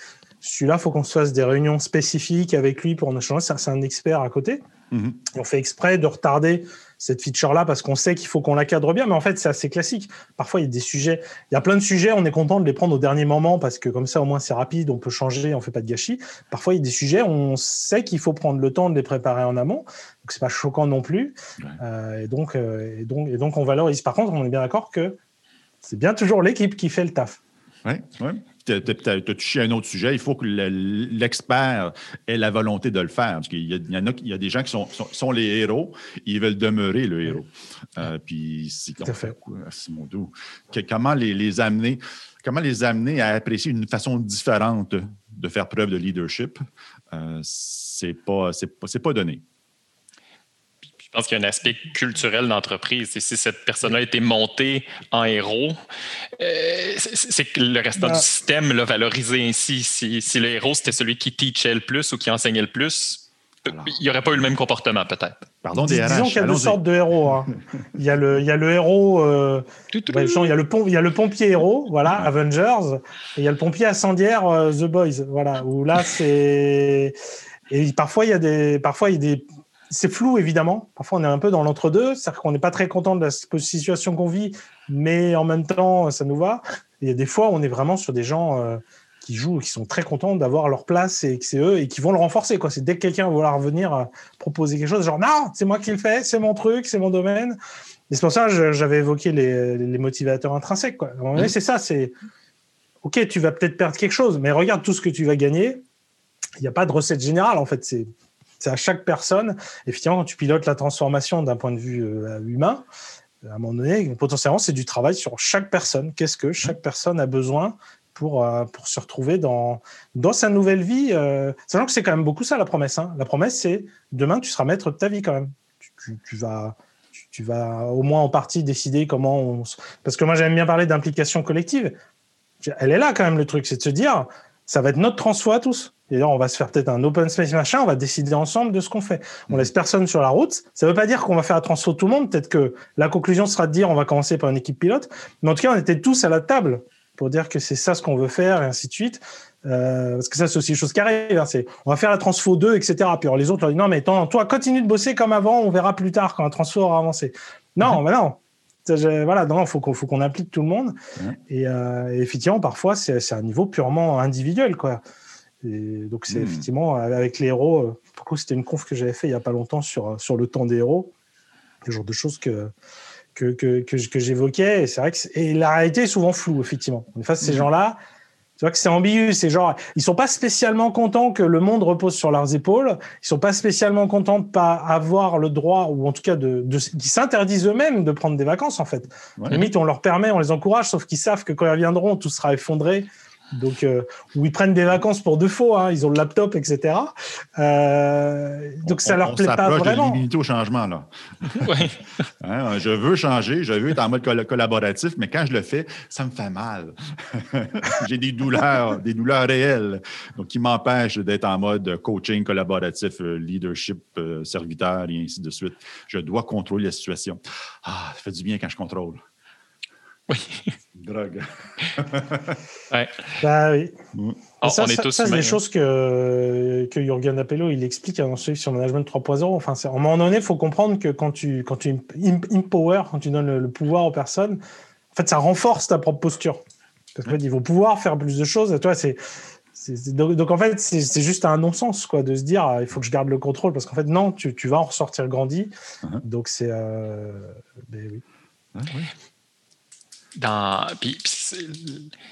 celui-là, il faut qu'on se fasse des réunions spécifiques avec lui pour en échanger. C'est un expert à côté. Mhm. On fait exprès de retarder cette feature-là parce qu'on sait qu'il faut qu'on la cadre bien, mais en fait, c'est assez classique. Parfois, il y a des sujets, il y a plein de sujets, on est content de les prendre au dernier moment parce que comme ça, au moins, c'est rapide, on peut changer, on fait pas de gâchis. Parfois, il y a des sujets, on sait qu'il faut prendre le temps de les préparer en amont, donc c'est pas choquant non plus. Euh, et, donc, euh, et, donc, et donc, on valorise. Par contre, on est bien d'accord que c'est bien toujours l'équipe qui fait le taf. Oui, oui tu as, touché à un autre sujet, il faut que l'expert ait la volonté de le faire. Parce qu'il y, en a, il y a des gens qui sont, sont, les héros, ils veulent demeurer le héros. Euh, puis, c'est comment les, les, amener, comment les amener à apprécier une façon différente de faire preuve de leadership, euh, c'est pas, pas, pas donné. Je pense qu'il y a un aspect culturel d'entreprise. Et si cette personne-là a été montée en héros, euh, c'est que le restant du ah. système l'a valorisé ainsi. Si, le héros, c'était celui qui teachait le plus ou qui enseignait le plus, il n'y aurait pas eu le même comportement, peut-être. Pardon, des Disons qu'il y a deux sortes de héros. Hein. il, y a le, il y a le héros. Euh, il, y a le il y a le pompier héros, voilà, Avengers. Et il y a le pompier incendiaire, euh, The Boys. Voilà, où là, c'est. Et parfois, il y a des, parfois, il y a des, c'est flou, évidemment. Parfois, on est un peu dans l'entre-deux. C'est-à-dire qu'on n'est pas très content de la situation qu'on vit, mais en même temps, ça nous va. il y a des fois, on est vraiment sur des gens euh, qui jouent, qui sont très contents d'avoir leur place et que c'est eux et qui vont le renforcer. Quoi. C'est dès que quelqu'un va vouloir venir euh, proposer quelque chose, genre, non, c'est moi qui le fais, c'est mon truc, c'est mon domaine. Et c'est pour ça que j'avais évoqué les, motivateurs intrinsèques. Quoi. Mmh. C'est ça, c'est OK, tu vas peut-être perdre quelque chose, mais regarde tout ce que tu vas gagner. Il n'y a pas de recette générale, en fait. C'est C'est à chaque personne. Effectivement, quand tu pilotes la transformation d'un point de vue euh, humain, à un moment donné, potentiellement, c'est du travail sur chaque personne. Qu'est-ce que chaque personne a besoin pour, euh, pour se retrouver dans, dans sa nouvelle vie euh, Sachant que c'est quand même beaucoup ça, la promesse. Hein. La promesse, c'est demain, tu seras maître de ta vie quand même. Tu, vas, tu, vas au moins en partie décider comment on... Parce que moi, j'aime bien parler d'implication collective. Elle est là quand même, le truc. C'est de se dire, ça va être notre transfo à tous. Et on va se faire peut-être un open space machin, on va décider ensemble de ce qu'on fait. On mm. laisse personne sur la route. Ça ne veut pas dire qu'on va faire la transfo tout le monde. Peut-être que la conclusion sera de dire on va commencer par une équipe pilote. Mais en tout cas, on était tous à la table pour dire que c'est ça ce qu'on veut faire et ainsi de suite. Euh, parce que ça, c'est aussi une chose qui arrive. Hein, c'est on va faire la transfo 2, etc. Puis alors, les autres leur disent non, mais toi, continue de bosser comme avant, on verra plus tard quand la transfo aura avancé. Non, mais non. Voilà, non, faut qu'on faut qu'on implique tout le monde. Et, euh, et, effectivement, parfois, c'est un niveau purement individuel. quoi. Et donc, c'est hmm. effectivement avec les héros. Euh, pour c'était une conf que j'avais fait il n'y a pas longtemps sur, euh, sur le temps des héros, le genre de choses que, que, que, que, j'évoquais. Et c'est vrai que et la réalité est souvent floue, effectivement. En face, ces hmm. gens-là, tu vois que c'est ambigu. C'est genre, ils sont pas spécialement contents que le monde repose sur leurs épaules. Ils sont pas spécialement contents de pas avoir le droit, ou en tout cas de, de qui s'interdisent eux-mêmes de prendre des vacances, en fait. Limite, on leur permet, on les encourage, sauf qu'ils savent que quand ils reviendront, tout sera effondré donc euh, où ils prennent des vacances pour deux fois, hein, ils ont le laptop, etc. Euh, donc ça leur plaît pas vraiment. On au changement là. [laughs] Hein, je veux changer, je veux être en mode collaboratif, mais quand je le fais, ça me fait mal. [laughs] J'ai des douleurs, des douleurs réelles, donc qui m'empêchent d'être en mode coaching collaboratif, euh, leadership, serviteur et ainsi de suite. Je dois contrôler la situation. Ah, ça fait du bien quand je contrôle. Oui. Drogue. [laughs] ouais. Bah oui. Mm. Oh, ça, on est tous ça, c'est des choses que, que Jürgen Appello il explique dans celui sur Management 3.0. Enfin, à un moment donné, il faut comprendre que quand tu, quand tu empower, quand tu donnes le, pouvoir aux personnes, en fait, ça renforce ta propre posture. Parce qu'en fait, ils vont pouvoir faire plus de choses. Et toi, c'est. Donc, en fait, c'est juste un non-sens quoi, de se dire ah, il faut que je garde le contrôle parce qu'en fait, non, tu, tu, vas en ressortir grandi. Uh-huh. Donc, c'est. Euh, ben oui. oui dans,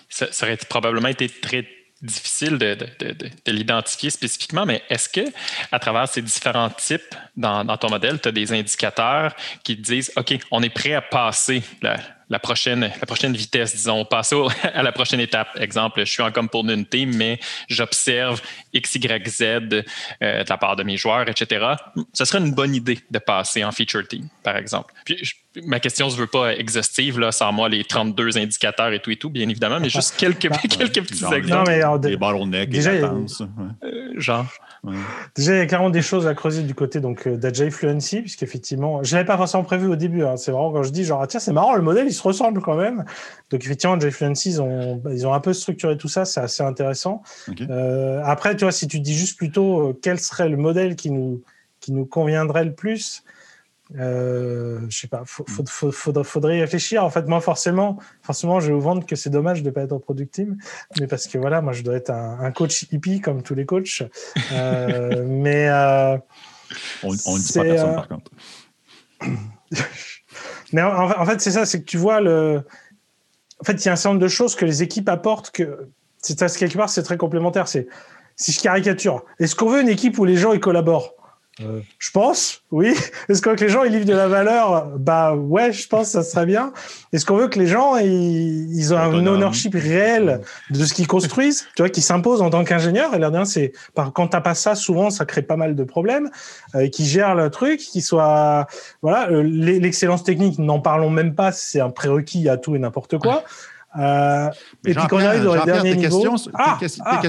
ça, aurait probablement été très difficile de, l'identifier spécifiquement, mais est-ce que à travers ces différents types dans, ton modèle, tu as des indicateurs qui te disent OK, on est prêt à passer la, la prochaine, la prochaine vitesse, disons, passer à la prochaine étape. Exemple, je suis en communauté, mais j'observe X, Y, Z euh, de la part de mes joueurs, etc. Ce serait une bonne idée de passer en feature team, par exemple. Puis, ma question ne se veut pas exhaustive, là, sans moi les 32 indicateurs et tout et tout, bien évidemment, mais juste quelques, [laughs] quelques petits exemples. Non, mais, des bottlenecks, déjà, euh, genre. Déjà, il y a clairement des choses à creuser du côté donc euh, d'Agile Fluency, puisqu'effectivement, je l'avais pas forcément prévu au début. Hein. C'est vraiment quand je dis genre ah, tiens c'est marrant le modèle il se ressemble quand même. Donc effectivement, Agile Fluency ils ont ils ont un peu structuré tout ça, c'est assez intéressant. Euh, après tu vois si tu dis juste plutôt euh, quel serait le modèle qui nous qui nous conviendrait le plus, euh, je sais pas, il faudrait, y réfléchir. En fait, moi, forcément, forcément, je vais vous vendre que c'est dommage de ne pas être en product team, mais parce que voilà, moi, je dois être un, coach hippie comme tous les coachs. Euh, [laughs] mais euh, on ne dit pas personne, euh, par contre. [coughs] mais en, fait, c'est ça, c'est que tu vois le. En fait, il y a un certain nombre de choses que les équipes apportent que c'est quelque part, c'est très complémentaire. C'est si je caricature, est-ce qu'on veut une équipe où les gens ils collaborent? Euh, je pense, oui. Est-ce qu'on veut que les gens ils livrent de la valeur? Bah ouais, je pense que ça serait bien. Est-ce qu'on veut que les gens ils, ont un ownership réel de ce qu'ils construisent, tu vois, qui s'impose en tant qu'ingénieur Et l'air c'est quand t'as pas ça, souvent ça crée pas mal de problèmes. Euh, qui gèrent le truc, qui soit voilà, euh, l'excellence technique, n'en parlons même pas, c'est un prérequis à tout et n'importe quoi. Euh, et puis quand on arrive dans les derniers tes Questions, ah, ah.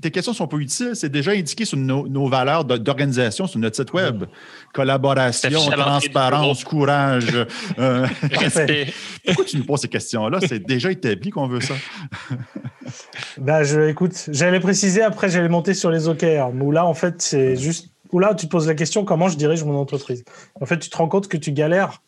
tes, questions, sont pas utiles. C'est déjà indiqué sur nos, valeurs d'organisation sur notre site web. Collaboration, transparence, courage, euh, [laughs] respect. Pourquoi tu nous poses ces questions-là? C'est déjà établi qu'on veut ça. [laughs] ben, je, écoute, j'allais préciser, après j'allais monter sur les OKR. Où là, en fait, c'est juste... Où là, tu te poses la question comment je dirige mon entreprise? En fait, tu te rends compte que tu galères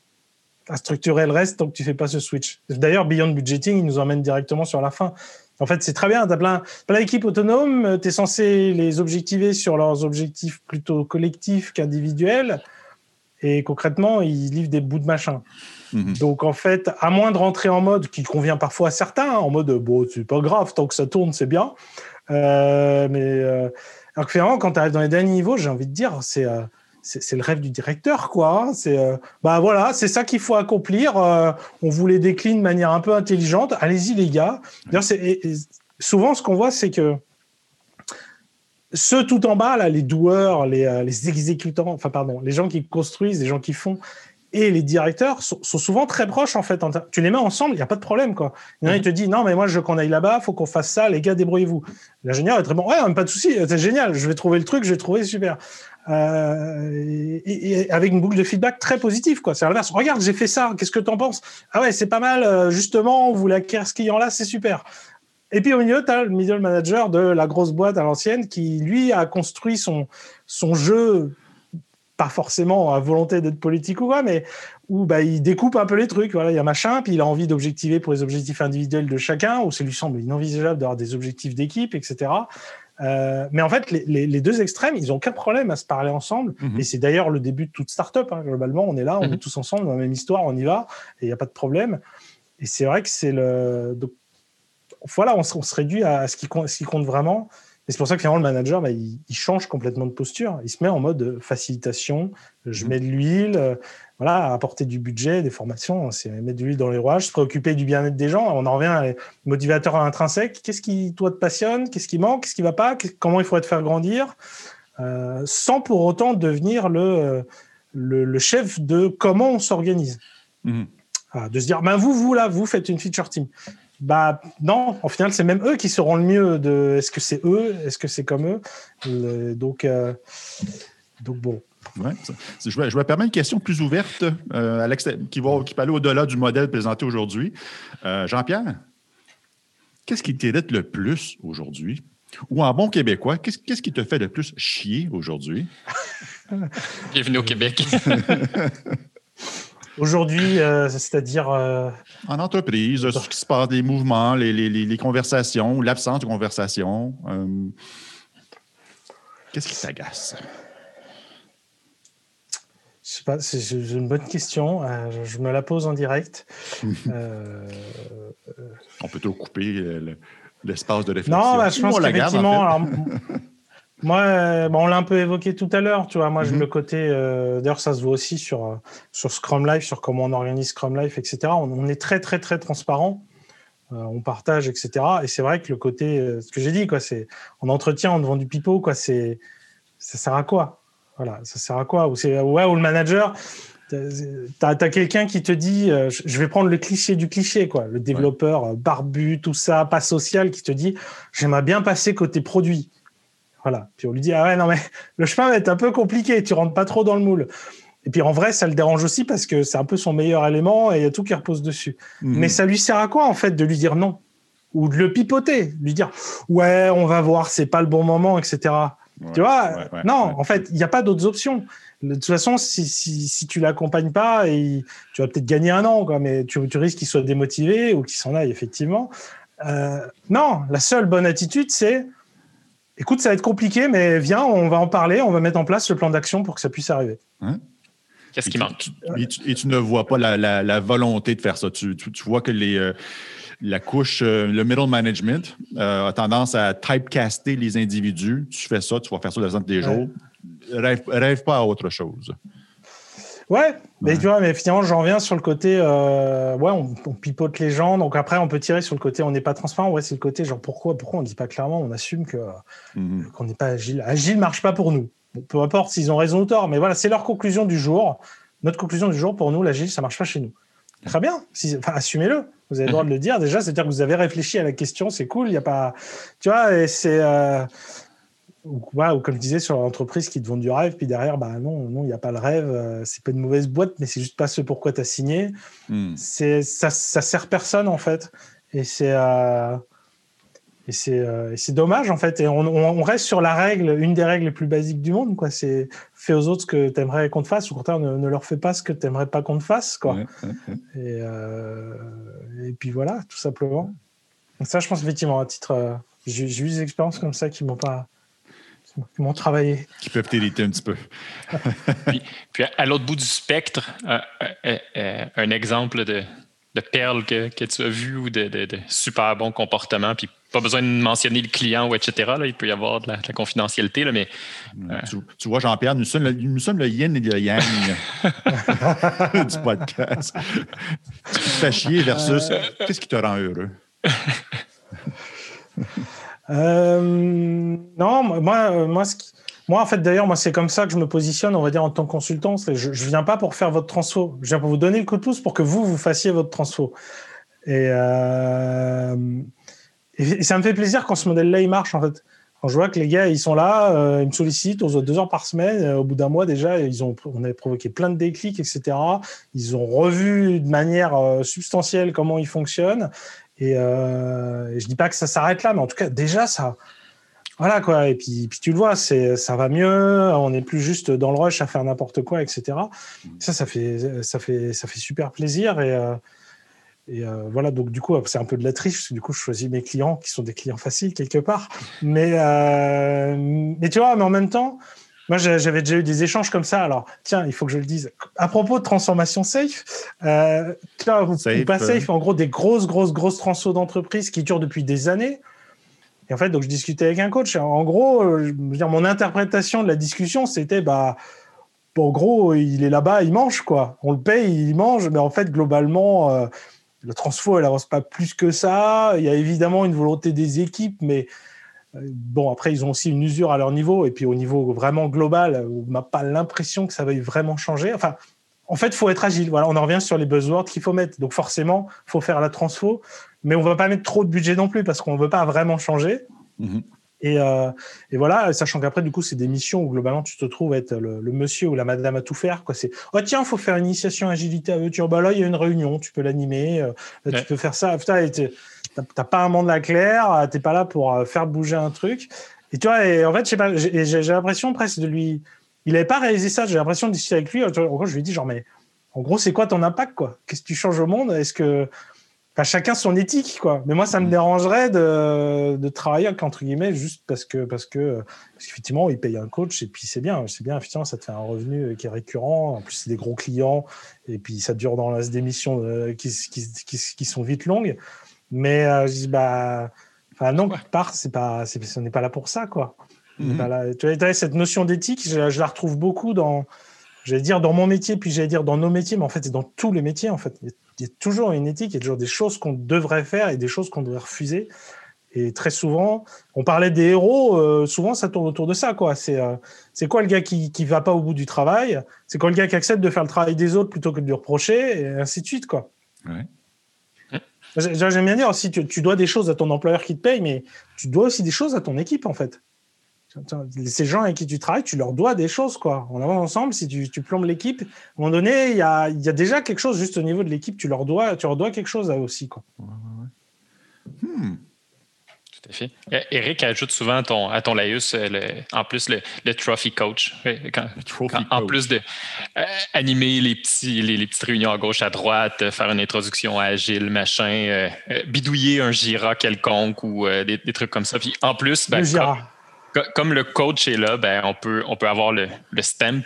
à structurer le reste tant que tu fais pas ce switch. D'ailleurs, Beyond Budgeting, il nous emmène directement sur la fin. En fait, c'est très bien. Tu as plein, plein d'équipes autonomes. Tu es censé les objectiver sur leurs objectifs plutôt collectifs qu'individuels. Et concrètement, ils livrent des bouts de machin. Mhm. Donc, en fait, à moins de rentrer en mode qui convient parfois à certains, en mode bon, c'est pas grave, tant que ça tourne, c'est bien. Euh, mais. Euh, Alors que finalement, quand tu arrives dans les derniers niveaux, j'ai envie de dire, c'est c'est le rêve du directeur, quoi. Hein. C'est bah voilà, c'est ça qu'il faut accomplir. on vous les décline de manière un peu intelligente. Allez-y, les gars. souvent, ce qu'on voit, c'est que ceux tout en bas, les doueurs, les, les, exécutants, enfin pardon, les gens qui construisent, les gens qui font, et les directeurs sont, souvent très proches en fait. Tu les mets ensemble, il n'y a pas de problème quoi. Il y en a, il te dit non mais moi je veux qu'on aille là-bas, faut qu'on fasse ça, les gars débrouillez-vous. L'ingénieur est très bon, ouais pas de souci, c'est génial, je vais trouver le truc, je vais trouver super. Euh, et, avec une boucle de feedback très positive quoi. C'est l'inverse. Regarde, j'ai fait ça, qu'est-ce que tu en penses? Ah ouais, c'est pas mal. Euh, justement, vous voulez acquérir ce client là, c'est super. Et puis au milieu, tu as le middle manager de la grosse boîte à l'ancienne qui, lui, a construit son, son jeu pas forcément à volonté d'être politique ou quoi, mais où bah, il découpe un peu les trucs. Voilà, il y a machin, puis il a envie d'objectiver pour les objectifs individuels de chacun, ou ça lui semble inenvisageable d'avoir des objectifs d'équipe, etc. Euh, mais en fait, les, deux extrêmes, ils n'ont aucun problème à se parler ensemble. Mhm. Et c'est d'ailleurs le début de toute start-up. Hein. Globalement, on est là, on mhm. est tous ensemble dans la même histoire, on y va, et il n'y a pas de problème. Et c'est vrai que c'est le. Donc, voilà, on se, on se, réduit à ce qui, compte, ce qui compte vraiment. Et c'est pour ça que finalement, le manager, bah, il, change complètement de posture. Il se met en mode facilitation. Je mhm. mets de l'huile, euh, voilà, apporter du budget, des formations, c'est mettre de l'huile dans les rouages, se préoccuper du bien-être des gens. On en revient à motivateurs intrinsèques. Qu'est-ce qui, toi, te passionne? Qu'est-ce qui manque? Qu'est-ce qui va pas? Comment il faudrait te faire grandir? Euh, Sans pour autant devenir le, le, chef de comment on s'organise. Mhm. de se dire, ben vous, vous, là, vous faites une feature team. Bah non, au final, c'est même eux qui seront le mieux de est-ce que c'est eux, est-ce que c'est comme eux? donc, euh, donc bon. Ouais, je, vais, je vais permettre une question plus ouverte euh, qui, va, qui peut aller au-delà du modèle présenté aujourd'hui. Euh, Jean-Pierre, qu'est-ce qui t'irrite le plus aujourd'hui? Ou en bon québécois, qu'est-ce, qu'est-ce qui te fait le plus chier aujourd'hui? [laughs] Bienvenue au Québec. [laughs] Aujourd'hui, euh, c'est-à-dire. Euh, en entreprise, ce qui se passe, les mouvements, les, les, les conversations, l'absence de conversation. Euh, qu'est-ce qui t'agace? Je sais pas, c'est une bonne question. je me la pose en direct. [laughs] On peut te couper l'espace de réflexion. Non, bah, je pense qu'effectivement. [laughs] Moi, euh, on l'a un peu évoqué tout à l'heure, tu vois. Moi, mm le côté. Euh, d'ailleurs, ça se voit aussi sur, euh, sur Scrum Life, sur comment on organise Scrum Life, etc. On, est très, très, très transparent. on partage, etc. Et c'est vrai que le côté. ce que j'ai dit, quoi, c'est. En entretien, on vend du pipeau, quoi. C'est. Ça sert à quoi? Voilà, ça sert à quoi? Ou c'est. Ouais, ou le manager. Tu as, quelqu'un qui te dit, je vais prendre le cliché du cliché, quoi. Le développeur barbu, tout ça, pas social, qui te dit, j'aimerais bien passer côté produit. Voilà. Puis on lui dit ah ouais non mais [laughs] le chemin va être un peu compliqué, tu rentres pas trop dans le moule. Et puis en vrai, ça le dérange aussi parce que c'est un peu son meilleur élément et il y a tout qui repose dessus. Mhm. Mais ça lui sert à quoi en fait de lui dire non? Ou de le pipoter, lui dire ouais on va voir, c'est pas le bon moment, etc. tu vois? Non, en fait, il n'y a pas d'autres options. De toute façon, si, si, si tu l'accompagnes pas, et tu vas peut-être gagner un an, quoi, mais tu, tu risques qu'il soit démotivé ou qu'il s'en aille effectivement. Euh, non, la seule bonne attitude, c'est écoute, ça va être compliqué, mais viens, on va en parler, on va mettre en place le plan d'action pour que ça puisse arriver. Hein? Qu'est-ce qui manque? Et tu, ne vois pas la, volonté de faire ça. Tu, vois que les, euh, la couche, euh, le middle management euh, a tendance à typecaster les individus. Tu fais ça, tu vas faire ça le reste des jours. Rêve, rêve pas à autre chose. Ouais, mais tu vois, mais finalement, j'en reviens sur le côté, euh, ouais, on, pipote les gens, donc après, on peut tirer sur le côté, on n'est pas transparent. Ouais, c'est le côté, genre, pourquoi, pourquoi on dit pas clairement, on assume que mhm. qu'on n'est pas agile. Agile marche pas pour nous. peu importe s'ils ont raison ou tort, mais voilà, c'est leur conclusion du jour. Notre conclusion du jour, pour nous, l'agile, ça marche pas chez nous. Très bien, si, enfin, assumez-le. Vous avez le droit de le dire déjà, c'est-à-dire que vous avez réfléchi à la question, c'est cool. Il y a pas, tu vois, et c'est. Euh, ou, comme je disais sur l'entreprise qui te vend du rêve, puis derrière, bah non, non, il n'y a pas le rêve, euh, c'est pas une mauvaise boîte, mais c'est juste pas ce pourquoi tu as signé. Hmm. C'est, ça, ça sert personne en fait. Et c'est, euh, et c'est, euh, c'est dommage en fait. Et on, on, reste sur la règle, une des règles les plus basiques du monde, quoi. C'est fais aux autres ce que tu aimerais qu'on te fasse, ou au contraire, ne, ne, leur fais pas ce que tu n'aimerais pas qu'on te fasse, quoi. Et, et, puis voilà, tout simplement. Donc ça, je pense effectivement, à titre. j'ai, j'ai eu des expériences comme ça qui m'ont pas qui m'ont travaillé. Qui peuvent t'irriter un petit peu. [laughs] puis, à l'autre bout du spectre, euh, euh, euh, un exemple de, de perles que, tu as vues ou de, super bons comportements, puis pas besoin de mentionner le client ou etc. Là, il peut y avoir de la, confidentialité, là, mais... Euh, tu, vois, Jean-Pierre, nous sommes, le, nous sommes le yin et le yang [laughs] du podcast. tu fais chier versus euh. qu'est-ce qui te rend heureux? [laughs] Euh, non, moi, moi, ce moi, en fait, d'ailleurs, moi, c'est comme ça que je me positionne, on va dire, en tant que consultant. Je, je viens pas pour faire votre transfo. Je viens pour vous donner le coup de pouce pour que vous, vous fassiez votre transfo. Et, euh, ça me fait plaisir quand ce modèle-là, il marche, en fait. Quand je vois que les gars, ils sont là, euh, ils me sollicitent, aux deux heures par semaine. Euh, au bout d'un mois, déjà, ils ont, on avait provoqué plein de déclics, etc. Ils ont revu de manière substantielle comment ils fonctionnent. Et, et je dis pas que ça s'arrête là, mais en tout cas, déjà, ça, voilà quoi. Et puis, tu le vois, c'est ça va mieux. On n'est plus juste dans le rush à faire n'importe quoi, etc. Ça, ça fait ça fait ça fait super plaisir et euh, euh, voilà, donc du coup, c'est un peu de la triche, parce que du coup, je choisis mes clients qui sont des clients faciles quelque part. Mais, euh, mais tu vois, mais en même temps, moi, j'avais déjà eu des échanges comme ça. Alors, tiens, il faut que je le dise. À propos de transformation safe, euh, tu vois, ou pas safe, en gros, des grosses, grosses, grosses transfos d'entreprise qui durent depuis des années. Et en fait, donc je discutais avec un coach. En gros, euh, je veux dire, mon interprétation de la discussion, c'était bah, en gros, il est là-bas, il mange quoi. On le paye, il mange, mais en fait, globalement, euh, le transfo, elle avance pas plus que ça. Il y a évidemment une volonté des équipes, mais euh, bon, après, ils ont aussi une usure à leur niveau. Et puis au niveau vraiment global, on n'a pas l'impression que ça veuille vraiment changer. Enfin, en fait, il faut être agile. Voilà, on en revient sur les buzzwords qu'il faut mettre. Donc forcément, il faut faire la transfo mais on ne va pas mettre trop de budget non plus parce qu'on ne veut pas vraiment changer. Mhm. Et, euh, et, voilà, sachant qu'après, du coup, c'est des missions où globalement, tu te trouves être le, monsieur ou la madame à tout faire. Quoi. C'est, oh tiens, il faut faire une initiation agilité à eux. Bah là, il y a une réunion, tu peux l'animer, euh, tu peux faire ça. Putain, t'as pas un monde à clair, euh, t'es pas là pour faire bouger un truc. Et tu vois, et en fait, j'ai, l'impression presque de lui. Il n'avait pas réalisé ça, j'ai l'impression de discuter avec lui. En gros, je lui ai dit, genre, mais en gros, c'est quoi ton impact, quoi? Qu'est-ce que tu changes au monde? Est-ce que chacun son éthique, quoi? Mais moi, ça me mm. dérangerait de, de travailler entre guillemets juste parce que parce que parce qu'effectivement, ils payent un coach et puis c'est bien, c'est bien. Effectivement, ça te fait un revenu qui est récurrent. En plus, c'est des gros clients et puis ça dure dans des missions euh, qui, qui, qui, sont vite longues. Mais euh, je dis bah, enfin non, part, c'est pas, c'est, on n'est pas là pour ça, quoi. Mm-hmm. Tu vois, cette notion d'éthique, je, je la retrouve beaucoup dans j'allais dire dans mon métier, puis j'allais dire dans nos métiers, mais en fait, c'est dans tous les métiers. En fait, il y a toujours une éthique, il y a toujours des choses qu'on devrait faire et des choses qu'on devrait refuser. Et très souvent, on parlait des héros, euh, souvent ça tourne autour de ça. quoi. C'est euh, c'est quoi le gars qui ne va pas au bout du travail? C'est quoi le gars qui accepte de faire le travail des autres plutôt que de lui reprocher? Et ainsi de suite. quoi. J'aime bien dire aussi, tu, tu dois des choses à ton employeur qui te paye, mais tu dois aussi des choses à ton équipe en fait ces gens avec qui tu travailles, tu leur dois des choses, quoi. On avance ensemble, si tu, tu plombes l'équipe, à un moment donné, il y a, y a, déjà quelque chose juste au niveau de l'équipe, tu leur dois, tu leur dois quelque chose à aussi, quoi. Hmm. Tout à fait. Eric ajoute souvent à ton, à ton laïus, euh, en plus, le, le trophy coach. En plus de euh, animer les, petits, les, petites réunions à gauche, à droite, faire une introduction agile, machin, euh, bidouiller un Jira quelconque ou des, des, trucs comme ça. Puis en plus, ben, comme le coach est là, ben, on, peut, on peut avoir le, le stamp.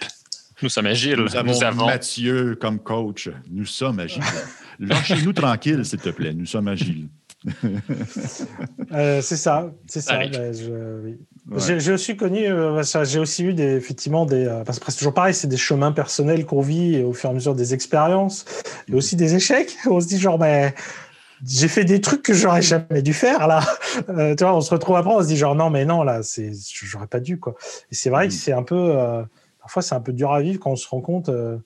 Nous sommes agiles. Nous avons, Mathieu comme coach. Nous sommes agiles. Lâchez-nous tranquille, s'il te plaît. Nous sommes agiles. [laughs] Euh, c'est ça, c'est ça. Ben, j'ai aussi connu, euh, j'ai aussi eu des, effectivement des, euh, parce que c'est toujours pareil, c'est des chemins personnels qu'on vit au fur et à mesure des expériences, et aussi des échecs. [laughs] On se dit genre, mais ben, j'ai fait des trucs que j'aurais jamais dû faire là. [laughs] Euh, tu vois, on se retrouve après, on se dit genre non mais non là, c'est j'aurais pas dû quoi. Et c'est vrai que mm. c'est un peu, euh, parfois c'est un peu dur à vivre quand on se rend compte euh,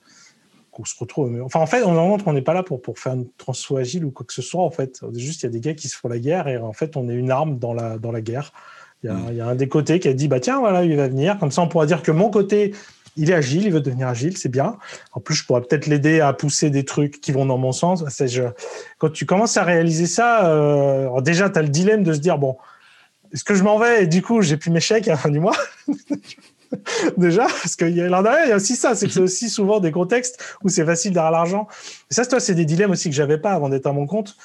qu'on se retrouve. Enfin en fait, on compte qu'on n'est pas là pour pour faire une transfo agile ou quoi que ce soit en fait. Juste il y a des gars qui se font la guerre et en fait on est une arme dans la dans la guerre. Il y, a, mm. il y a un des côtés qui a dit bah tiens voilà il va venir comme ça on pourra dire que mon côté il est agile, il veut devenir agile, c'est bien. En plus, je pourrais peut-être l'aider à pousser des trucs qui vont dans mon sens. Je... Quand tu commences à réaliser ça, euh... déjà, tu as le dilemme de se dire, bon, est-ce que je m'en vais et du coup, j'ai plus mes chèques à la fin du mois? [laughs] [laughs] Déjà, parce qu'il y a il y a aussi ça, c'est que c'est aussi souvent des contextes où c'est facile d'avoir l'argent. Et ça, c'est des dilemmes aussi que j'avais pas avant d'être à mon compte.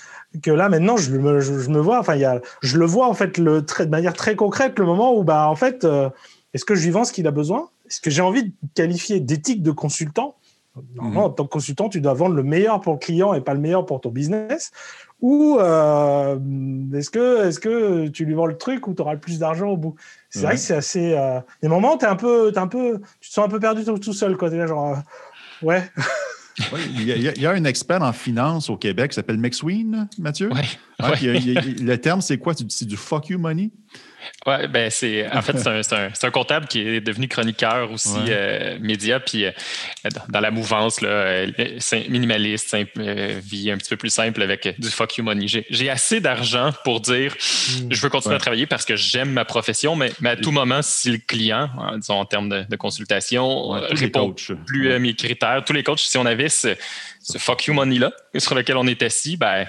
Que là, maintenant, je me, je, me vois, enfin, il y a, je le vois en fait le, de manière très concrète, le moment où, bah, en fait, euh, est-ce que je lui vends ce qu'il a besoin? Est-ce que j'ai envie de qualifier d'éthique de consultant? Normalement, en tant que consultant, tu dois vendre le meilleur pour le client et pas le meilleur pour ton business. Ou euh, est-ce que, est que tu lui vends le truc ou tu auras le plus d'argent au bout? C'est vrai que c'est assez. Euh, des moments, es un peu, es un peu, tu te sens un peu perdu tout, seul. Quoi. Es là, genre, euh, ouais. [laughs] il, y a, un expert en finance au Québec qui s'appelle McSween, Mathieu. le terme, c'est quoi? C'est du fuck you money? Oui, ben c'est en fait c'est un, un, comptable qui est devenu chroniqueur aussi euh, média, puis euh, dans la mouvance là, euh, minimaliste, vie un petit peu plus simple avec du fuck you money. J'ai assez d'argent pour dire hmm. je veux continuer à travailler parce que j'aime ma profession, mais, mais, à tout moment, si le client, disons en termes de, consultation, répond plus à mes critères, tous les coachs, si on avait ce, ce fuck you money là sur lequel on est assis, ben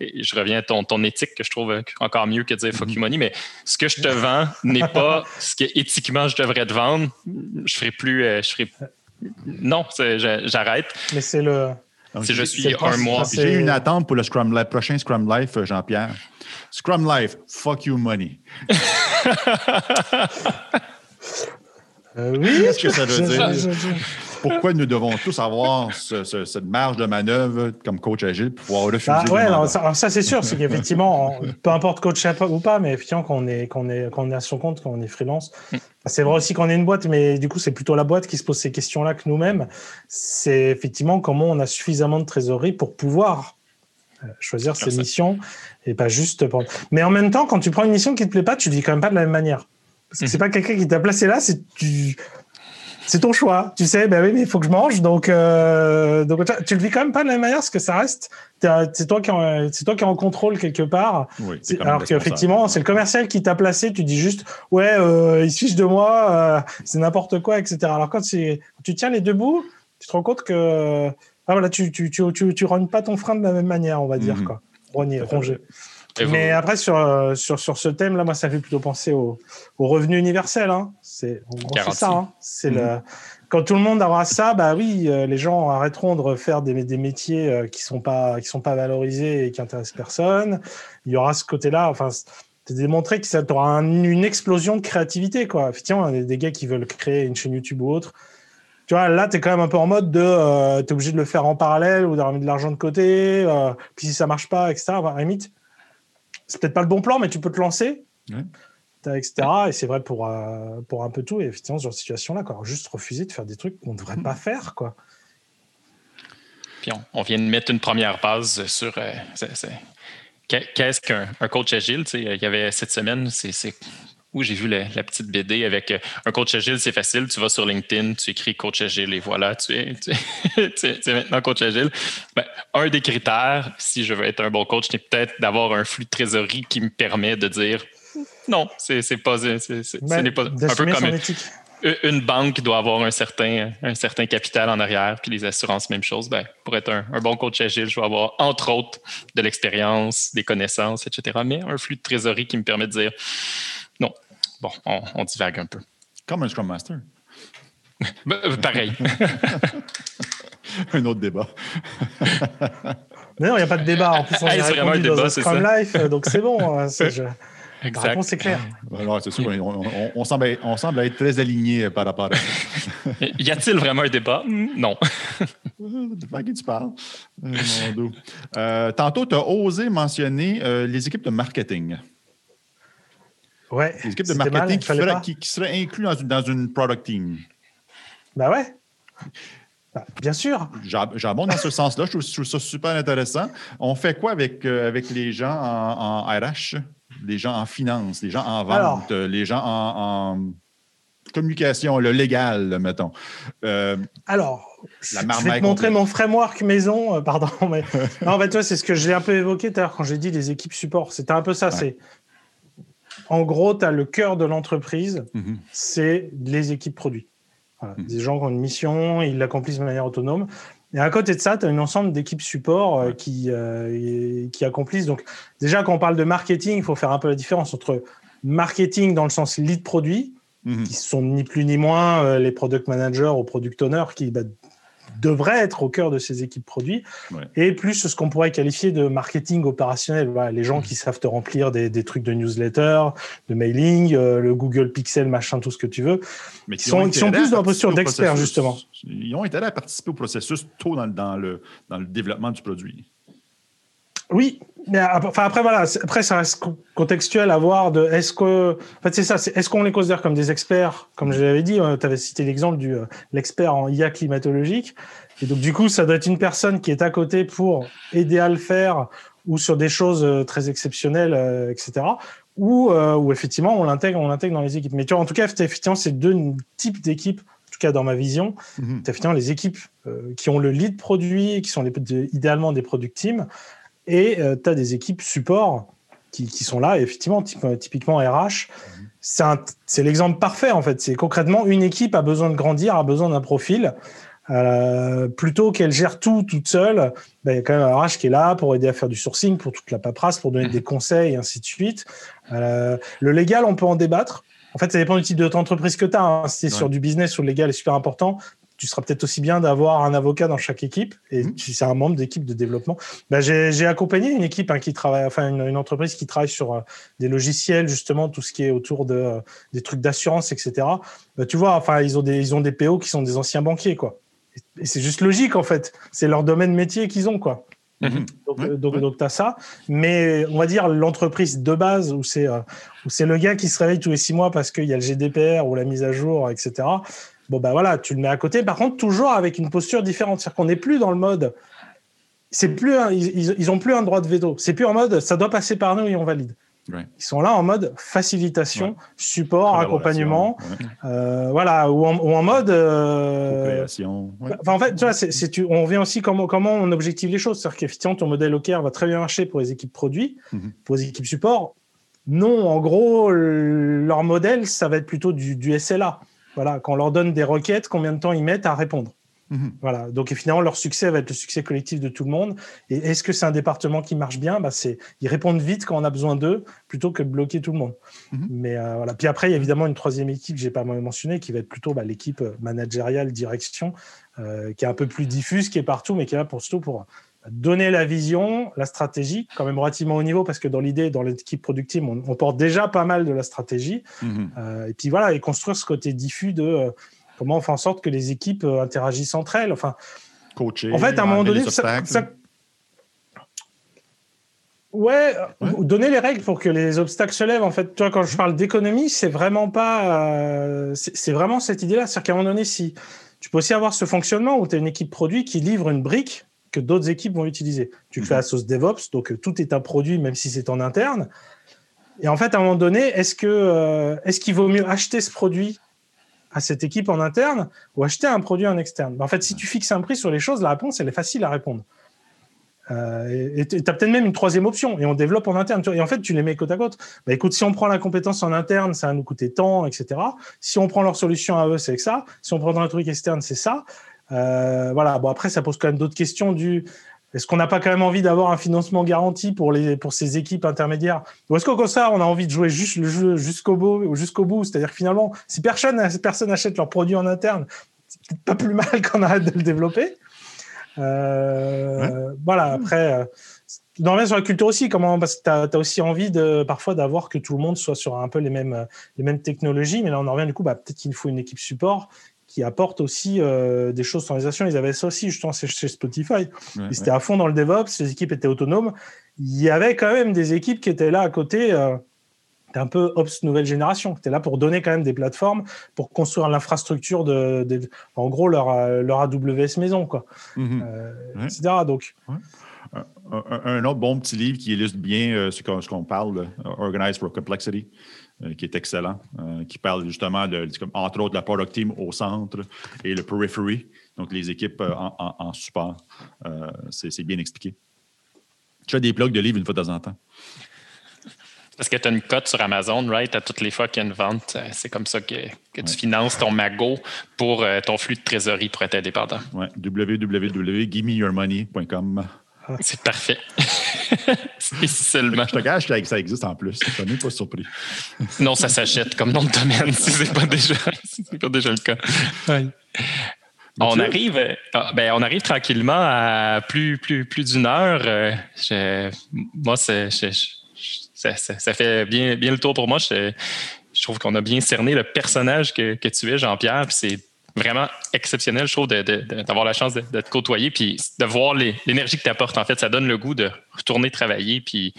je reviens à ton, ton éthique que je trouve encore mieux que de dire fuck you mhm. money, mais ce que je te vends n'est pas ce que éthiquement je devrais te vendre. Je ferai plus, euh, je ferai non, j'arrête. Mais c'est le. Si je suis un mois. J'ai une attente pour le Scrum Life, prochain Scrum Life, euh, Jean-Pierre. Scrum Life, fuck you money. [laughs] Euh, oui. Qu'est-ce que ça veut dire? Pourquoi nous devons tous avoir cette marge de manœuvre comme coach agile pour pouvoir refuser. Ah, ouais, ça, c'est sûr, c'est qu'effectivement, peu importe coach ou pas, mais effectivement, qu'on est, qu'on est, qu'on est à son compte, qu'on est freelance, c'est vrai aussi qu'on est une boîte, mais du coup, c'est plutôt la boîte qui se pose ces questions-là que nous-mêmes. C'est effectivement comment on a suffisamment de trésorerie pour pouvoir euh, choisir ses missions et pas juste prendre. Mais en même temps, quand tu prends une mission qui te plaît pas, tu le dis quand même pas de la même manière. Parce que c'est mm. pas quelqu'un qui t'a placé là, c'est tu c'est ton choix. Tu sais, ben oui, mais il faut que je mange. Donc, euh, donc tu le vis quand même pas de la même manière parce que ça reste? C'est toi qui c'est toi qui es en contrôle quelque part? Oui, alors qu'effectivement, c'est le commercial qui t'a placé. Tu dis juste, ouais, euh, il se fiche de moi, euh, c'est n'importe quoi, etc. Alors quand tu tiens les deux bouts, tu te rends compte que ah, voilà, tu tu, tu, tu, tu rognes pas ton frein de la même manière, on va dire. Mhm. quoi. Rogner, ronger. Mais après, sur, sur, sur ce thème-là, moi, ça fait plutôt penser au, au revenu universel. Hein. C'est ça. Hein. C'est le mhm. quand tout le monde aura ça, bah oui, euh, les gens arrêteront de refaire des, des métiers euh, qui sont pas qui sont pas valorisés et qui intéressent personne. Il y aura ce côté-là. Enfin, c'est démontré que ça aura une explosion de créativité, quoi. Effectivement, il y a des gars qui veulent créer une chaîne YouTube ou autre. Tu vois, là, tu es quand même un peu en mode de. Euh, tu es obligé de le faire en parallèle ou d'avoir mis de l'argent de côté. puis si ça marche pas, etc. À limite, c'est peut-être pas le bon plan, mais tu peux te lancer, etc. Et c'est vrai pour, euh, pour un peu tout. Et effectivement, dans cette situation-là, quoi. juste refuser de faire des trucs qu'on ne devrait pas [laughs] faire. Quoi. Puis on, vient de mettre une première base sur. Euh, qu'est-ce qu'un coach agile? Il y avait cette semaine, c'est où j'ai vu la, petite BD avec euh, un coach agile, c'est facile. Tu vas sur LinkedIn, tu écris coach agile et voilà, tu es, tu [laughs] maintenant coach agile. Ben, un des critères, si je veux être un bon coach, c'est peut-être d'avoir un flux de trésorerie qui me permet de dire non, c'est pas, ce ben, n'est pas un peu comme une, banque doit avoir un certain, un certain capital en arrière, puis les assurances, même chose. Ben, pour être un, un bon coach agile, je dois avoir, entre autres, de l'expérience, des connaissances, etc., mais un flux de trésorerie qui me permet de dire. Bon, on, divague un peu. Comme un Scrum Master. [laughs] Ben, euh, pareil. [laughs] un autre débat. [laughs] Mais non, il n'y a pas de débat. En plus, on hey, vraiment un débat, c'est Scrum Life, donc c'est bon. Hein, exact. La réponse c'est clair. c'est sûr, on, semble, on, semble, être très alignés par rapport à ça. y a-t-il vraiment un débat? Non. de qui tu parles? Euh, euh, tantôt, tu as osé mentionner les équipes de marketing. Ouais. Les équipes de marketing qui, seraient inclus dans une, product team. Ben ouais. Bah, bien sûr. J'abonde dans ce [laughs] sens-là. Je, trouve ça super intéressant. On fait quoi avec, euh, avec les gens en, RH, les gens en finance, les gens en vente, les gens en, communication, le légal, mettons? Euh, Alors, je vais te montrer mon framework maison, euh, pardon. Mais... [laughs] en fait, toi, c'est ce que j'ai un peu évoqué tout à l'heure quand j'ai dit les équipes support. C'était un peu ça. C'est en gros, tu as le cœur de l'entreprise, mhm. c'est les équipes produits. Mhm. Des gens qui ont une mission, ils l'accomplissent de manière autonome. Et à côté de ça, tu as un ensemble d'équipes support euh, qui, euh, qui accomplissent. Donc, déjà, quand on parle de marketing, il faut faire un peu la différence entre marketing dans le sens lead produit, mhm. qui sont ni plus ni moins euh, les product managers ou product owners qui, bah, devrait être au cœur de ces équipes produits, et plus ce qu'on pourrait qualifier de marketing opérationnel. Voilà, les gens mmh. qui savent te remplir des, des trucs de newsletter, de mailing, euh, le Google Pixel, machin, tout ce que tu veux. Mais qui sont, sont plus dans la posture d'experts, justement. Ils ont intérêt à participer au processus tôt dans, dans, le, dans le développement du produit. Oui, mais enfin après voilà, après ça reste contextuel à voir de est-ce que en fait c'est ça, est-ce qu'on les considère comme des experts, comme je l'avais dit, euh, tu avais cité l'exemple du euh, l'expert en IA climatologique, et donc du coup ça doit être une personne qui est à côté pour aider à le faire ou sur des choses euh, très exceptionnelles, etc. Ou, ou effectivement on l'intègre, on l'intègre dans les équipes. Mais tu vois, en tout cas effectivement c'est deux types d'équipes en tout cas dans ma vision, mm-hmm. effectivement les équipes qui ont le lead produit, qui sont les, idéalement des product teams, et euh, tu as des équipes support qui, sont là, effectivement, euh, typiquement RH. C'est l'exemple parfait, en fait. C'est concrètement, une équipe a besoin de grandir, a besoin d'un profil. Euh, plutôt qu'elle gère tout toute seule, ben, il y a quand même un RH qui est là pour aider à faire du sourcing, pour toute la paperasse, pour donner des conseils, et ainsi de suite. le légal, on peut en débattre. En fait, ça dépend du type d'entreprise que tu as. Hein. Si c'est sur du business où le légal est super important, tu seras peut-être aussi bien d'avoir un avocat dans chaque équipe. Et mmh. si c'est un membre d'équipe de développement, bah, j'ai accompagné une équipe hein, qui travaille, enfin une, entreprise qui travaille sur euh, des logiciels justement, tout ce qui est autour de euh, des trucs d'assurance, etc. Bah, tu vois, enfin ils ont des ils ont des PO qui sont des anciens banquiers quoi. Et, c'est juste logique en fait. C'est leur domaine métier qu'ils ont quoi. Mmh. Donc, euh, donc, tu as ça. Mais on va dire l'entreprise de base où c'est où c'est le gars qui se réveille tous les six mois parce qu'il y a le GDPR ou la mise à jour, etc. Bon, ben voilà, tu le mets à côté. Par contre, toujours avec une posture différente. C'est-à-dire qu'on n'est plus dans le mode. C'est plus ils, ils, ont plus un droit de veto. C'est plus en mode ça doit passer par nous et on valide. Ils sont là en mode facilitation, support, accompagnement, euh, voilà, ou en, mode. Euh, en fait, tu vois, on vient aussi comment, comment on objective les choses. C'est-à-dire qu'effectivement, ton modèle OKR va très bien marcher pour les équipes produits, mhm. pour les équipes support. Non, en gros, leur modèle, ça va être plutôt du, du SLA. Voilà, quand on leur donne des requêtes, combien de temps ils mettent à répondre mhm. Voilà. Donc finalement, leur succès va être le succès collectif de tout le monde. Et est-ce que c'est un département qui marche bien? Bah, c'est ils répondent vite quand on a besoin d'eux, plutôt que de bloquer tout le monde. Mhm. Mais euh, voilà. Puis après, il y a évidemment une troisième équipe que j'ai pas mentionné, qui va être plutôt bah, l'équipe managériale direction, euh, qui est un peu plus diffuse, qui est partout, mais qui est là pour surtout pour donner la vision, la stratégie, quand même relativement au niveau, parce que dans l'idée, dans l'équipe productive, on, porte déjà pas mal de la stratégie. Mhm. Euh, et puis voilà, et construire ce côté diffus de euh, comment on fait en sorte que les équipes euh, interagissent entre elles. Enfin, Coacher, en fait, à un moment donné, ça, Ouais, donner les règles pour que les obstacles se lèvent. En fait, toi, quand je parle d'économie, c'est vraiment pas, c'est vraiment cette idée-là. C'est-à-dire qu'à un moment donné, si tu peux aussi avoir ce fonctionnement où tu as une équipe produit qui livre une brique que d'autres équipes vont utiliser. Tu le fais à mhm. sauce DevOps, donc euh, tout est un produit, même si c'est en interne. Et en fait, à un moment donné, est-ce que euh, est-ce qu'il vaut mieux acheter ce produit à cette équipe en interne ou acheter un produit en externe? Ben, En fait, si tu fixes un prix sur les choses, la réponse, elle est facile à répondre. Euh, et tu as peut-être même une troisième option, et on développe en interne. Et en fait, tu les mets côte à côte. Bah, écoute, si on prend la compétence en interne, ça va nous coûter tant, etc. Si on prend leur solution à eux, c'est ça. Si on prend un truc externe, c'est ça. Euh, voilà. Bon, après, ça pose quand même d'autres questions du. Est-ce qu'on n'a pas quand même envie d'avoir un financement garanti pour, les, pour ces équipes intermédiaires? Ou est-ce qu'au contraire, on a envie de jouer juste le jeu jusqu'au bout, jusqu'au bout? C'est-à-dire que finalement, si personne, personne achète leurs produits en interne, c'est pas plus mal [laughs] qu'on arrête de le développer. Euh, voilà, après, euh, dans sur la culture aussi, comment, parce que tu as, aussi envie de, parfois d'avoir que tout le monde soit sur un peu les mêmes, les mêmes technologies, mais là on en revient du coup, bah, peut-être qu'il faut une équipe support qui apporte aussi euh, des choses standardisation. Ils avaient ça aussi, pense, chez Spotify. Ils étaient à fond dans le DevOps, les équipes étaient autonomes. Il y avait quand même des équipes qui étaient là à côté, euh, un peu Ops nouvelle génération, qui étaient là pour donner quand même des plateformes, pour construire l'infrastructure de, en gros, leur, euh, leur AWS maison, quoi, mhm. etc. Donc. Un, autre bon petit livre qui illustre bien ce qu'on parle, Organize for Complexity. Euh, qui est excellent, euh, qui parle justement, de, entre autres, de la product team au centre et le periphery, donc les équipes euh, en, support. c'est bien expliqué. Tu as des blogs de livres une fois de temps en temps. Parce que tu as une cote sur Amazon, right? À toutes les fois qu'il y a une vente, c'est comme ça que, tu finances ton magot pour ton flux de trésorerie pour être indépendant. Oui, www.givemeyourmoney.com. [laughs] C'est parfait. [laughs] c'est seulement. Je te cache que ça existe en plus. Je suis pas surpris. non, ça s'achète comme nom de domaine si ce n'est pas, déjà, pas déjà le cas. On arrive, ah, ben, on arrive tranquillement à plus, plus, plus d'une heure. moi, ça, fait bien, bien le tour pour moi. Je, trouve qu'on a bien cerné le personnage que, tu es, Jean-Pierre. C'est vraiment exceptionnel, je trouve, d'avoir la chance de, te côtoyer puis de voir l'énergie que tu apportes. En fait, ça donne le goût de retourner travailler puis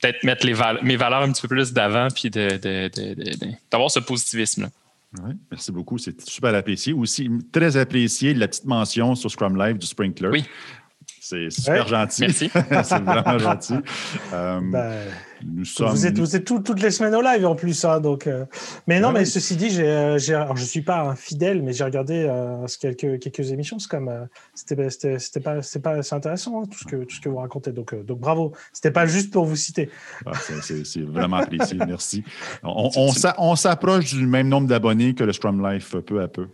peut-être mettre les mes valeurs un petit peu plus d'avant puis d'avoir ce positivisme-là. Oui, merci beaucoup. C'est super apprécié. Aussi, très apprécié la petite mention sur Scrum Live du Sprinkler. Oui. C'est super gentil. Merci. [laughs] c'est vraiment gentil. Euh, ben, vous êtes, vous êtes toutes les semaines au live en plus, hein, donc. Euh, mais non, mais ceci dit, j'ai, euh, j'ai, alors je suis pas un fidèle, mais j'ai regardé euh, quelques quelques émissions. C'est comme c'était, pas pas intéressant hein, tout ce que tout ce que vous racontez. Donc donc bravo. C'était pas juste pour vous citer. Ah, c'est, c'est, vraiment apprécié. Merci. On, on, on s'approche du même nombre d'abonnés que le Scrum Life peu à peu.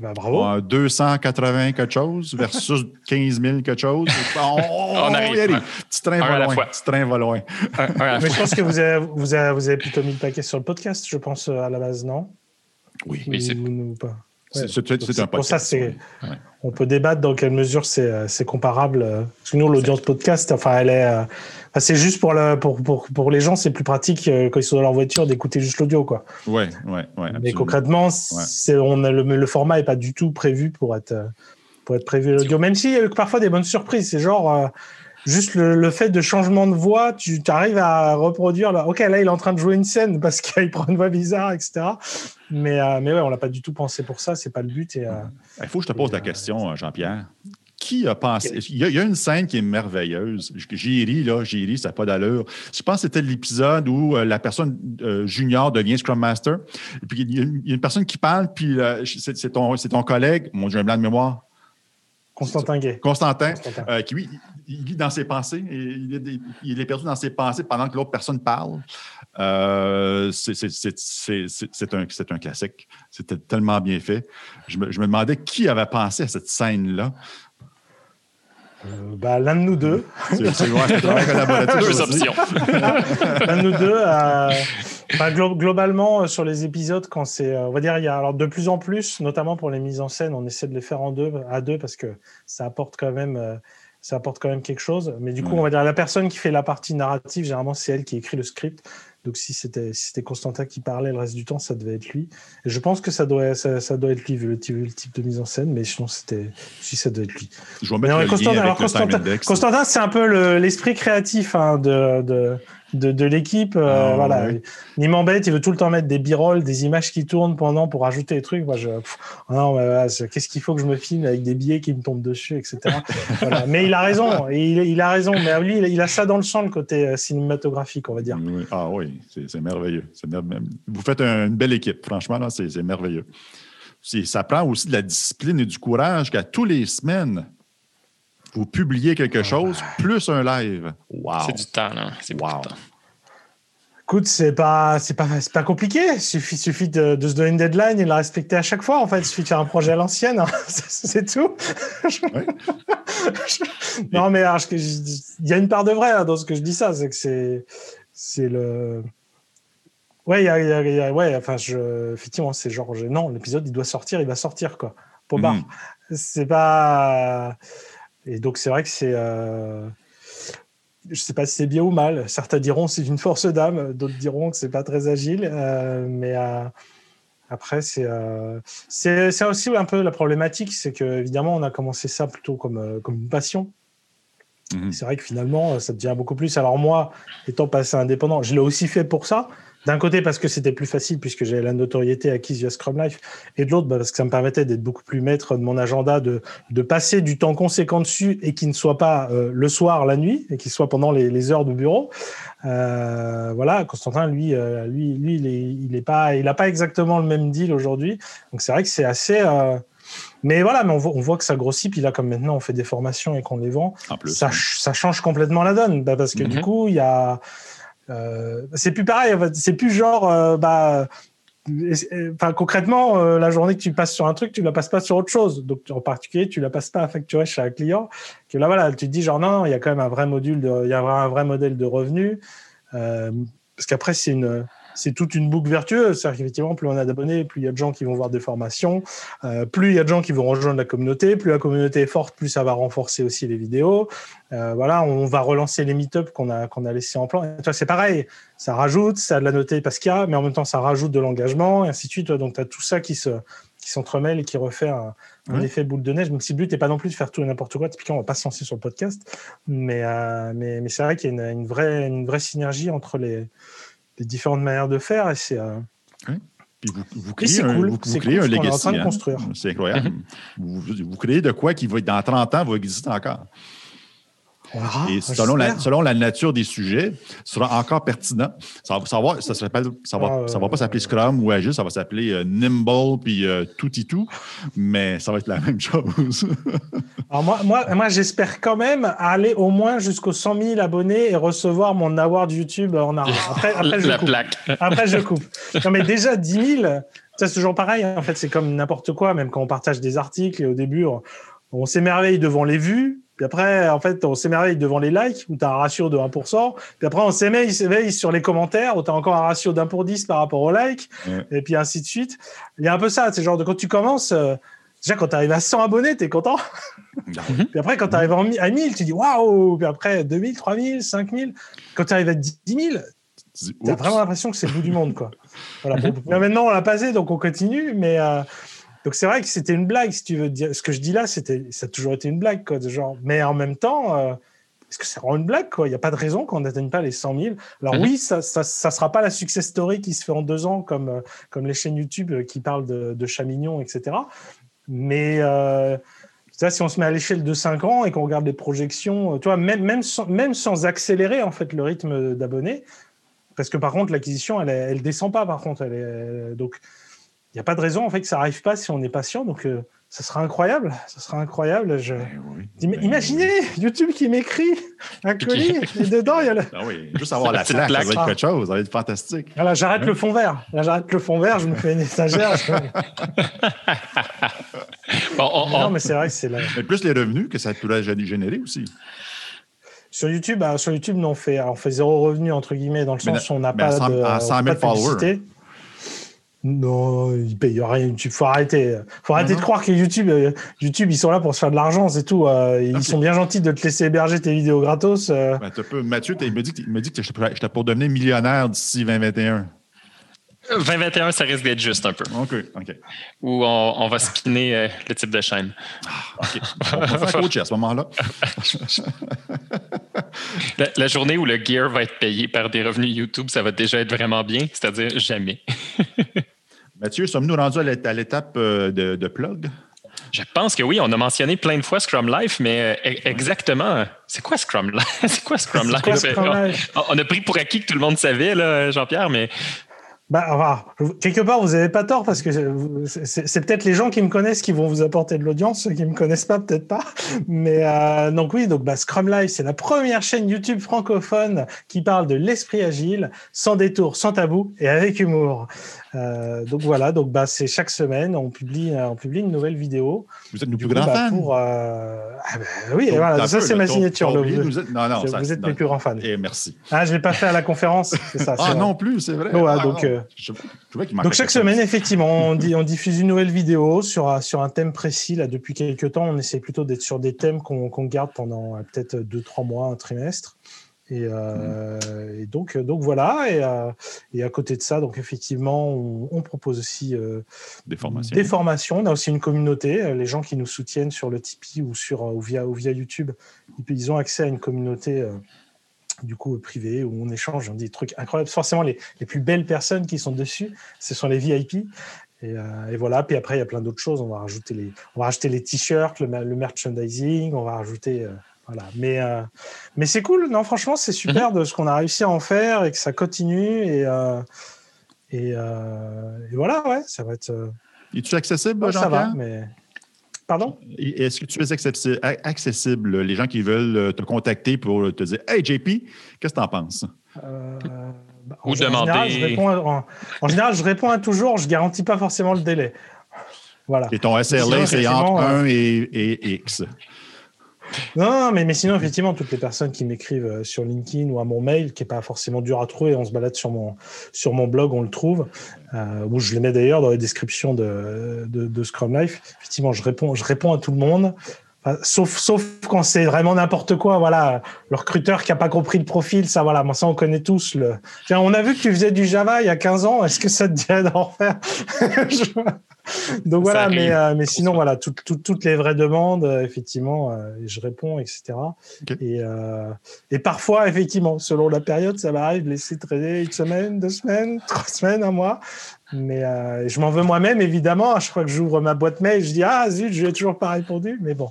Ben, bravo. 280 quelque chose versus [laughs] 15 000 quelque chose. [laughs] On, on arrive. Petit train va loin. Petit train va loin. Mais je pense que vous avez, [laughs] vous, avez, vous avez, plutôt mis le paquet sur le podcast, je pense, à la base, non? Oui, c'est pas? C'est un Pour ça, c'est. On peut débattre dans quelle mesure c'est euh, comparable. Euh, parce que nous, l'audience podcast, enfin, elle est. Euh, c'est juste pour, le, pour, pour, pour les gens, c'est plus pratique quand ils sont dans leur voiture d'écouter juste l'audio, quoi. Ouais, ouais, ouais. Mais concrètement, c'est on a le, le, format n'est pas du tout prévu pour être pour être prévu l'audio. Même s'il y a parfois des bonnes surprises. C'est genre juste le, fait de changement de voix, tu arrives à reproduire. Là, ok, là, il est en train de jouer une scène parce [laughs] qu'il prend une voix bizarre, etc. Mais, euh, mais ouais, on l'a pas du tout pensé pour ça. C'est pas le but. Et, euh, il faut que je te pose la euh, question, Jean-Pierre. Qui a pensé? Il y, a, une scène qui est merveilleuse. J'ai ri, là, j'ai ri, ça n'a pas d'allure. Je pense que c'était l'épisode où la personne junior devient Scrum Master. Et puis, il y, a une personne qui parle, puis c'est ton, ton collègue, mon Dieu, un blanc de mémoire, Constantin Gay. Constantin, euh, qui, lui, il lit dans ses pensées. Et il, est, perdu dans ses pensées pendant que l'autre personne parle. Euh, c'est un, un, classique. C'était tellement bien fait. Je me, je me, demandais qui avait pensé à cette scène-là. Euh, bah, l'un de nous deux. C'est [laughs] Deux options. [laughs] l'un de nous deux. Euh, globalement, euh, sur les épisodes, quand c'est, on va dire, il y a alors de plus en plus, notamment pour les mises en scène, on essaie de les faire en deux, à deux, parce que ça apporte quand même, ça apporte quand même quelque chose. Mais du coup, on va dire la personne qui fait la partie narrative, généralement, c'est elle qui écrit le script. Donc si c'était si c'était Constantin qui parlait le reste du temps, ça devait être lui. Et je pense que ça doit ça, ça doit être lui vu le, type, de mise en scène, mais sinon c'était si ça doit être lui. Je mettre Constantin, alors, Constantin, Constantin c'est un peu l'esprit créatif hein, de, de de, l'équipe. Euh, ah, voilà. Il m'embête, il veut tout le temps mettre des b des images qui tournent pendant pour ajouter des trucs. Moi, je, ah non, qu'est-ce qu'il faut que je me filme avec des billets qui me tombent dessus, etc. [laughs] Mais il a raison, il, il, a raison. Mais lui, il a ça dans le sang, le côté euh, cinématographique, on va dire. Ah oui, c'est merveilleux. Vous faites une belle équipe, franchement, là, c'est merveilleux. Ça prend aussi de la discipline et du courage qu'à tous les semaines, vous publiez quelque chose, plus un live. Wow. C'est du temps, là. C'est wow. temps. Écoute, c'est pas, c'est pas, pas compliqué. Il suffit, suffit de, se donner une deadline et de la respecter à chaque fois. En fait, il suffit de faire un projet à l'ancienne. Hein. [laughs] c'est tout. [laughs] non, mais il y a une part de vrai hein, dans ce que je dis ça. C'est que c'est, c'est le. Ouais, il y a, ouais, enfin, je, effectivement, c'est genre, non, l'épisode, il doit sortir, il va sortir, quoi. Pour mm. C'est pas. Et donc, c'est vrai que c'est. Euh, je ne sais pas si c'est bien ou mal. Certains diront c'est une force d'âme, d'autres diront que c'est pas très agile. Euh, mais euh, après, c'est c'est aussi un peu la problématique, c'est que évidemment, on a commencé ça plutôt comme, comme une passion. Mhm. C'est vrai que finalement, ça devient beaucoup plus. Alors moi, étant passé indépendant, je l'ai aussi fait pour ça. D'un côté parce que c'était plus facile puisque j'avais la notoriété acquise via Scrum Life, et de l'autre bah, parce que ça me permettait d'être beaucoup plus maître de mon agenda, de, de passer du temps conséquent dessus et qui ne soit pas euh, le soir, la nuit, et qui soit pendant les, les heures de bureau. Euh, voilà, Constantin, lui, euh, lui, lui, il est, il est pas, il a pas exactement le même deal aujourd'hui. Donc c'est vrai que c'est assez. Euh, mais voilà, mais on voit, on voit, que ça grossit. Puis là, comme maintenant on fait des formations et qu'on les vend, ça, ça, change complètement la donne, bah, parce que du mhm. coup, il y a c'est plus pareil. C'est plus genre, euh, bah, enfin concrètement, euh, la journée que tu passes sur un truc, tu la passes pas sur autre chose. Donc en particulier, tu la passes pas à facturer chez un client. Que là, voilà, tu te dis genre non, il y a quand même un vrai module, il y a un vrai modèle de revenu. parce qu'après, c'est une c'est toute une boucle vertueuse. C'est-à-dire qu'effectivement, plus on a d'abonnés, plus il y a de gens qui vont voir des formations, euh, plus il y a de gens qui vont rejoindre la communauté, plus la communauté est forte, plus ça va renforcer aussi les vidéos. Euh, voilà, on va relancer les meet-up qu'on a, qu'on a laissé en plan. C'est pareil, ça rajoute, ça a de la noter parce qu'il y a, mais en même temps, ça rajoute de l'engagement, et ainsi de suite. Donc, tu as tout ça qui se qui s'entremêlent et qui refait un, effet boule de neige. Même si le but n'est pas non plus de faire tout et n'importe quoi. Typiquement, on va pas se lancer sur le podcast, mais, euh, mais, mais c'est vrai qu'il y a une, vraie, une vraie synergie entre les, les différentes manières de faire et c'est. Euh, vous, vous, créez un, cool. vous, créez un legacy. Hein. construire. C'est incroyable. vous, vous, créez de quoi qui va, dans 30 ans, va exister encore et selon la, selon la, nature des sujets, ce sera encore pertinent. Ça va, ça va, ça ça va, ça va pas s'appeler Scrum ou Agile, ça va s'appeler euh, Nimble puis euh, tout et tout, mais ça va être la [laughs] même chose. Alors moi, moi, moi j'espère quand même aller au moins jusqu'aux 100 000 abonnés et recevoir mon award YouTube en arrière. Après, [laughs] après je la coupe. plaque. Après, je coupe. Non, mais déjà 10 000, c'est toujours pareil. En fait, c'est comme n'importe quoi, même quand on partage des articles et au début, on, on s'émerveille devant les vues puis après, en fait, on s'émerveille devant les likes, où tu as un ratio de 1%. Puis après, on s'émerveille sur les commentaires, où tu as encore un ratio d'un pour 10 par rapport aux likes. Et puis ainsi de suite. Il y a un peu ça. C'est genre de quand tu commences, euh, déjà quand tu arrives à 100 abonnés, tu es content. [laughs] puis après, quand tu arrives à 1000, tu dis waouh. Puis après, 2000, 3000, 5000. Quand tu arrives à 10 000, tu as vraiment l'impression que c'est le bout du monde. Quoi. Voilà. [laughs] mais maintenant, on l'a passé, donc on continue. Mais. Euh, donc c'est vrai que c'était une blague, si tu veux dire. Ce que je dis là, c'était, ça a toujours été une blague, quoi, de genre. Mais en même temps, euh, est-ce que c'est vraiment une blague, quoi? Il n'y a pas de raison qu'on n'atteigne pas les 100 000. Alors mhm. oui, ça, ça, ça, sera pas la success story qui se fait en deux ans, comme, euh, comme les chaînes YouTube euh, qui parlent de, de chat mignon, etc. Mais euh, ça, si on se met à l'échelle de 5 ans et qu'on regarde les projections, tu vois, même, même, sans, même sans accélérer en fait le rythme d'abonnés, parce que par contre l'acquisition, elle, elle descend pas. Par contre, elle est, donc n'y a pas de raison en fait que ça n'arrive pas si on est patient. Donc, euh, ça sera incroyable. Ça sera incroyable. Je... Ben ben imaginez YouTube qui m'écrit un colis [laughs] et dedans il y a le. Ah oui, juste avoir la [laughs] plaque, ça va être quelque chose. Ça va être fantastique. Là, j'arrête hein? le fond vert. Là, j'arrête le fond vert. Je me fais une étagère. [laughs] Non, mais c'est vrai que c'est là. Mais plus les revenus que ça pourrait générer aussi. Sur YouTube, bah, sur YouTube, on fait, on fait zéro revenu entre guillemets dans le sens où on n'a pas, de, à 100 000 followers. Non, ils payent rien YouTube. Faut arrêter. Faut arrêter de croire que YouTube, euh, YouTube, ils sont là pour se faire de l'argent, c'est tout. Euh, ils sont bien gentils de te laisser héberger tes vidéos gratos. Euh. Ben, Mathieu, il me dit, me dit que j'étais pour devenir millionnaire d'ici 2021. 2021, ça risque d'être juste un peu. OK, OK. Ou on, va spinner le type de chaîne. Ah, OK. On va faire coacher à ce moment-là. [laughs] la, journée où le gear va être payé par des revenus YouTube, ça va déjà être vraiment bien, c'est-à-dire jamais. [laughs] Mathieu, sommes-nous rendus à l'étape euh, de, plug? Je pense que oui, on a mentionné plein de fois Scrum Life, mais euh, e-, exactement, c'est quoi Scrum Life? [laughs] c'est quoi Scrum Life? On, a pris pour acquis que tout le monde savait, Jean-Pierre, mais bah, quelque part, vous n'avez pas tort parce que c'est peut-être les gens qui me connaissent qui vont vous apporter de l'audience, ceux qui ne me connaissent pas, peut-être pas. Mais euh, donc oui, donc bah, Scrum Life, c'est la première chaîne YouTube francophone qui parle de l'esprit agile, sans détour, sans tabou et avec humour. Euh, donc voilà, donc bah, c'est chaque semaine, on publie, euh, on publie une nouvelle vidéo. Vous êtes nos plus grands bah, fans euh, ah, bah, Oui, voilà, ça c'est ma signature. Vous, êtes... Non, non, vous êtes mes plus grands fans. Et merci. Ah, je ne l'ai pas fait à la conférence, c'est ça. ah non plus, c'est vrai. ah, donc, je, donc chaque semaine, effectivement, on, [laughs] dit, on diffuse une nouvelle vidéo sur, sur un thème précis. Là, depuis quelques temps, on essaie plutôt d'être sur des thèmes qu'on garde pendant peut-être deux, trois mois, un trimestre. Euh, mmh. Et, donc, donc voilà. Et, euh, et, à côté de ça, donc effectivement, on, propose aussi euh, des, formations. des formations. On a aussi une communauté. Les gens qui nous soutiennent sur le Tipeee ou sur ou via, ou via YouTube, ils ont accès à une communauté du coup privée où on échange des trucs incroyables. Forcément, les, les, plus belles personnes qui sont dessus, ce sont les VIP. Et, et, voilà. Puis après, il y a plein d'autres choses. On va rajouter les, on va rajouter les t-shirts, le, le, merchandising. On va rajouter voilà. Mais, euh, mais c'est cool. Non, franchement, c'est super mhm. de ce qu'on a réussi à en faire et que ça continue. Et, euh, euh, et, voilà, ouais, ça va être. Es-tu accessible, jean Ça va, mais. Pardon? Est-ce que tu es accessible, les gens qui veulent te contacter pour te dire Hey JP, qu'est-ce que tu en penses? Bah, Ou demander. Général, je réponds à, en, général, je réponds à toujours, je ne garantis pas forcément le délai. Voilà. Et ton SLA, c'est entre 1 et, et X. Non, mais, mais sinon, effectivement, toutes les personnes qui m'écrivent euh, sur LinkedIn ou à mon mail, qui n'est pas forcément dur à trouver, on se balade sur mon, sur mon blog, on le trouve, euh, où je les mets d'ailleurs dans les descriptions de, de, de, Scrum Life. Effectivement, je réponds, je réponds à tout le monde. sauf, sauf quand c'est vraiment n'importe quoi, voilà, le recruteur qui n'a pas compris le profil, ça, voilà, moi, ça, on connaît tous. Le... Tiens, on a vu que tu faisais du Java il y a 15 ans, est-ce que ça te dirait d'en refaire [laughs] [laughs] Donc voilà, mais, euh, mais sinon, voilà, toutes les vraies demandes, euh, effectivement, euh, je réponds, etc. Et, et parfois, effectivement, selon la période, ça m'arrive de laisser traîner une semaine, deux semaines, [laughs] trois semaines, un mois. Mais je m'en veux moi-même, évidemment. Chaque fois que j'ouvre ma boîte mail, je dis Ah, zut, je lui ai toujours pas répondu. Mais bon.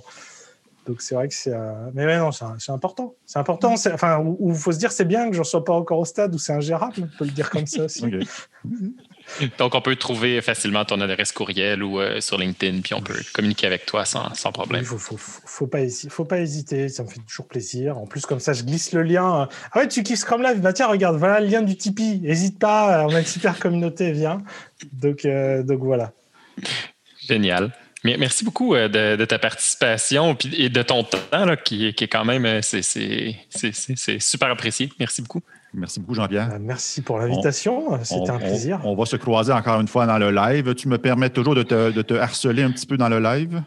Donc c'est vrai que c'est. Mais, mais non, c'est important. C'est important. Enfin, il faut se dire c'est bien que je ne sois pas encore au stade où c'est ingérable. On peut le dire comme ça aussi. [laughs] [laughs] Donc, on peut trouver facilement ton adresse courriel ou euh, sur LinkedIn, puis on peut communiquer avec toi sans, problème. Il faut, faut, faut, pas hésiter, faut pas hésiter, ça me fait toujours plaisir. En plus, comme ça, je glisse le lien. Ah ouais, tu kiffes Scrum Live Bah tiens, regarde, voilà le lien du Tipeee. N'hésite pas, on a une super communauté, viens. Donc, euh, donc voilà. Génial. Merci beaucoup euh, de, ta participation et de ton temps qui, est quand même c'est super apprécié. Merci beaucoup. Merci beaucoup, Jean-Pierre. Euh, merci pour l'invitation. C'était un plaisir. On, va se croiser encore une fois dans le live. Tu me permets toujours de te, harceler un petit peu dans le live?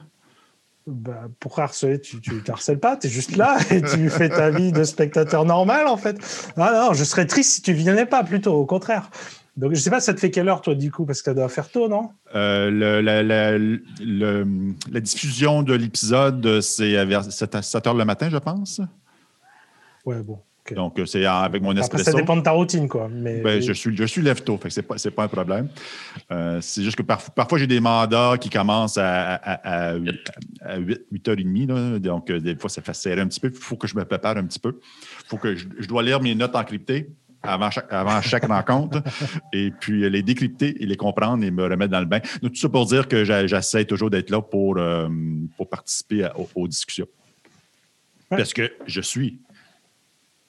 Bah, pour harceler, tu ne harcèles pas, tu es juste là et tu [laughs] fais ta vie de spectateur normal, en fait. Ah non, je serais triste si tu ne venais pas, plutôt, au contraire. Donc, je ne sais pas, ça te fait quelle heure, toi, du coup, parce que ça doit faire tôt, non? Euh, la, diffusion de l'épisode, c'est vers 7, 7 heures le matin, je pense. Ouais, bon. Donc, c'est avec mon espresso. ça dépend de ta routine, quoi. Mais... Ben, je suis, je suis lève-tôt, fait que c'est pas, pas un problème. Euh, c'est juste que parfois, j'ai des mandats qui commencent à, à, 8, h 30 donc, euh, des fois, ça fait serrer un petit peu. Il faut que je me prépare un petit peu. faut que je, dois lire mes notes encryptées avant chaque, avant chaque [laughs] rencontre, et puis les décrypter et les comprendre et me remettre dans le bain. Donc, tout ça pour dire que j'essaie toujours d'être là pour, euh, pour participer aux, discussions. Parce que je suis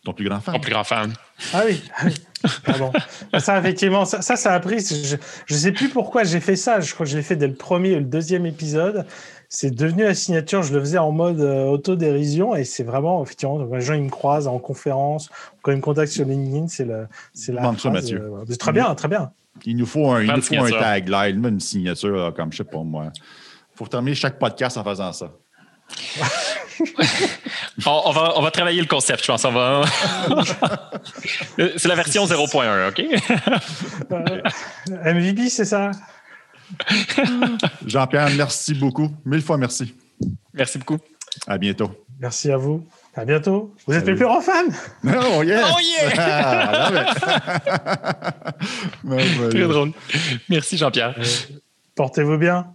ton plus grand fan. Ton plus grand fan. Ah oui. Ah ça, effectivement, ça, ça, a pris. Je ne sais plus pourquoi j'ai fait ça. Je crois que je l'ai fait dès le premier et le deuxième épisode. C'est devenu la signature. Je le faisais en mode euh, autodérision et c'est vraiment, effectivement, quand les gens ils me croisent en conférence, quand ils me contactent sur LinkedIn, c'est la. C'est la ça, Mathieu. Euh, très bien, très bien. Il nous faut un, il nous faut un tagline, une signature, comme je sais pas moi. Il faut terminer chaque podcast en faisant ça. [laughs] on, va, on va travailler le concept, je pense. [laughs] c'est la version 0.1, OK? Euh, MVP, c'est ça? [laughs] Jean-Pierre, merci beaucoup. Mille fois merci. Merci beaucoup. À bientôt. Merci à vous. À bientôt. Vous êtes mes plus grands fans? [laughs] Oh yeah! Oh yeah! [laughs] Très drôle. Merci Jean-Pierre. Euh, portez-vous bien.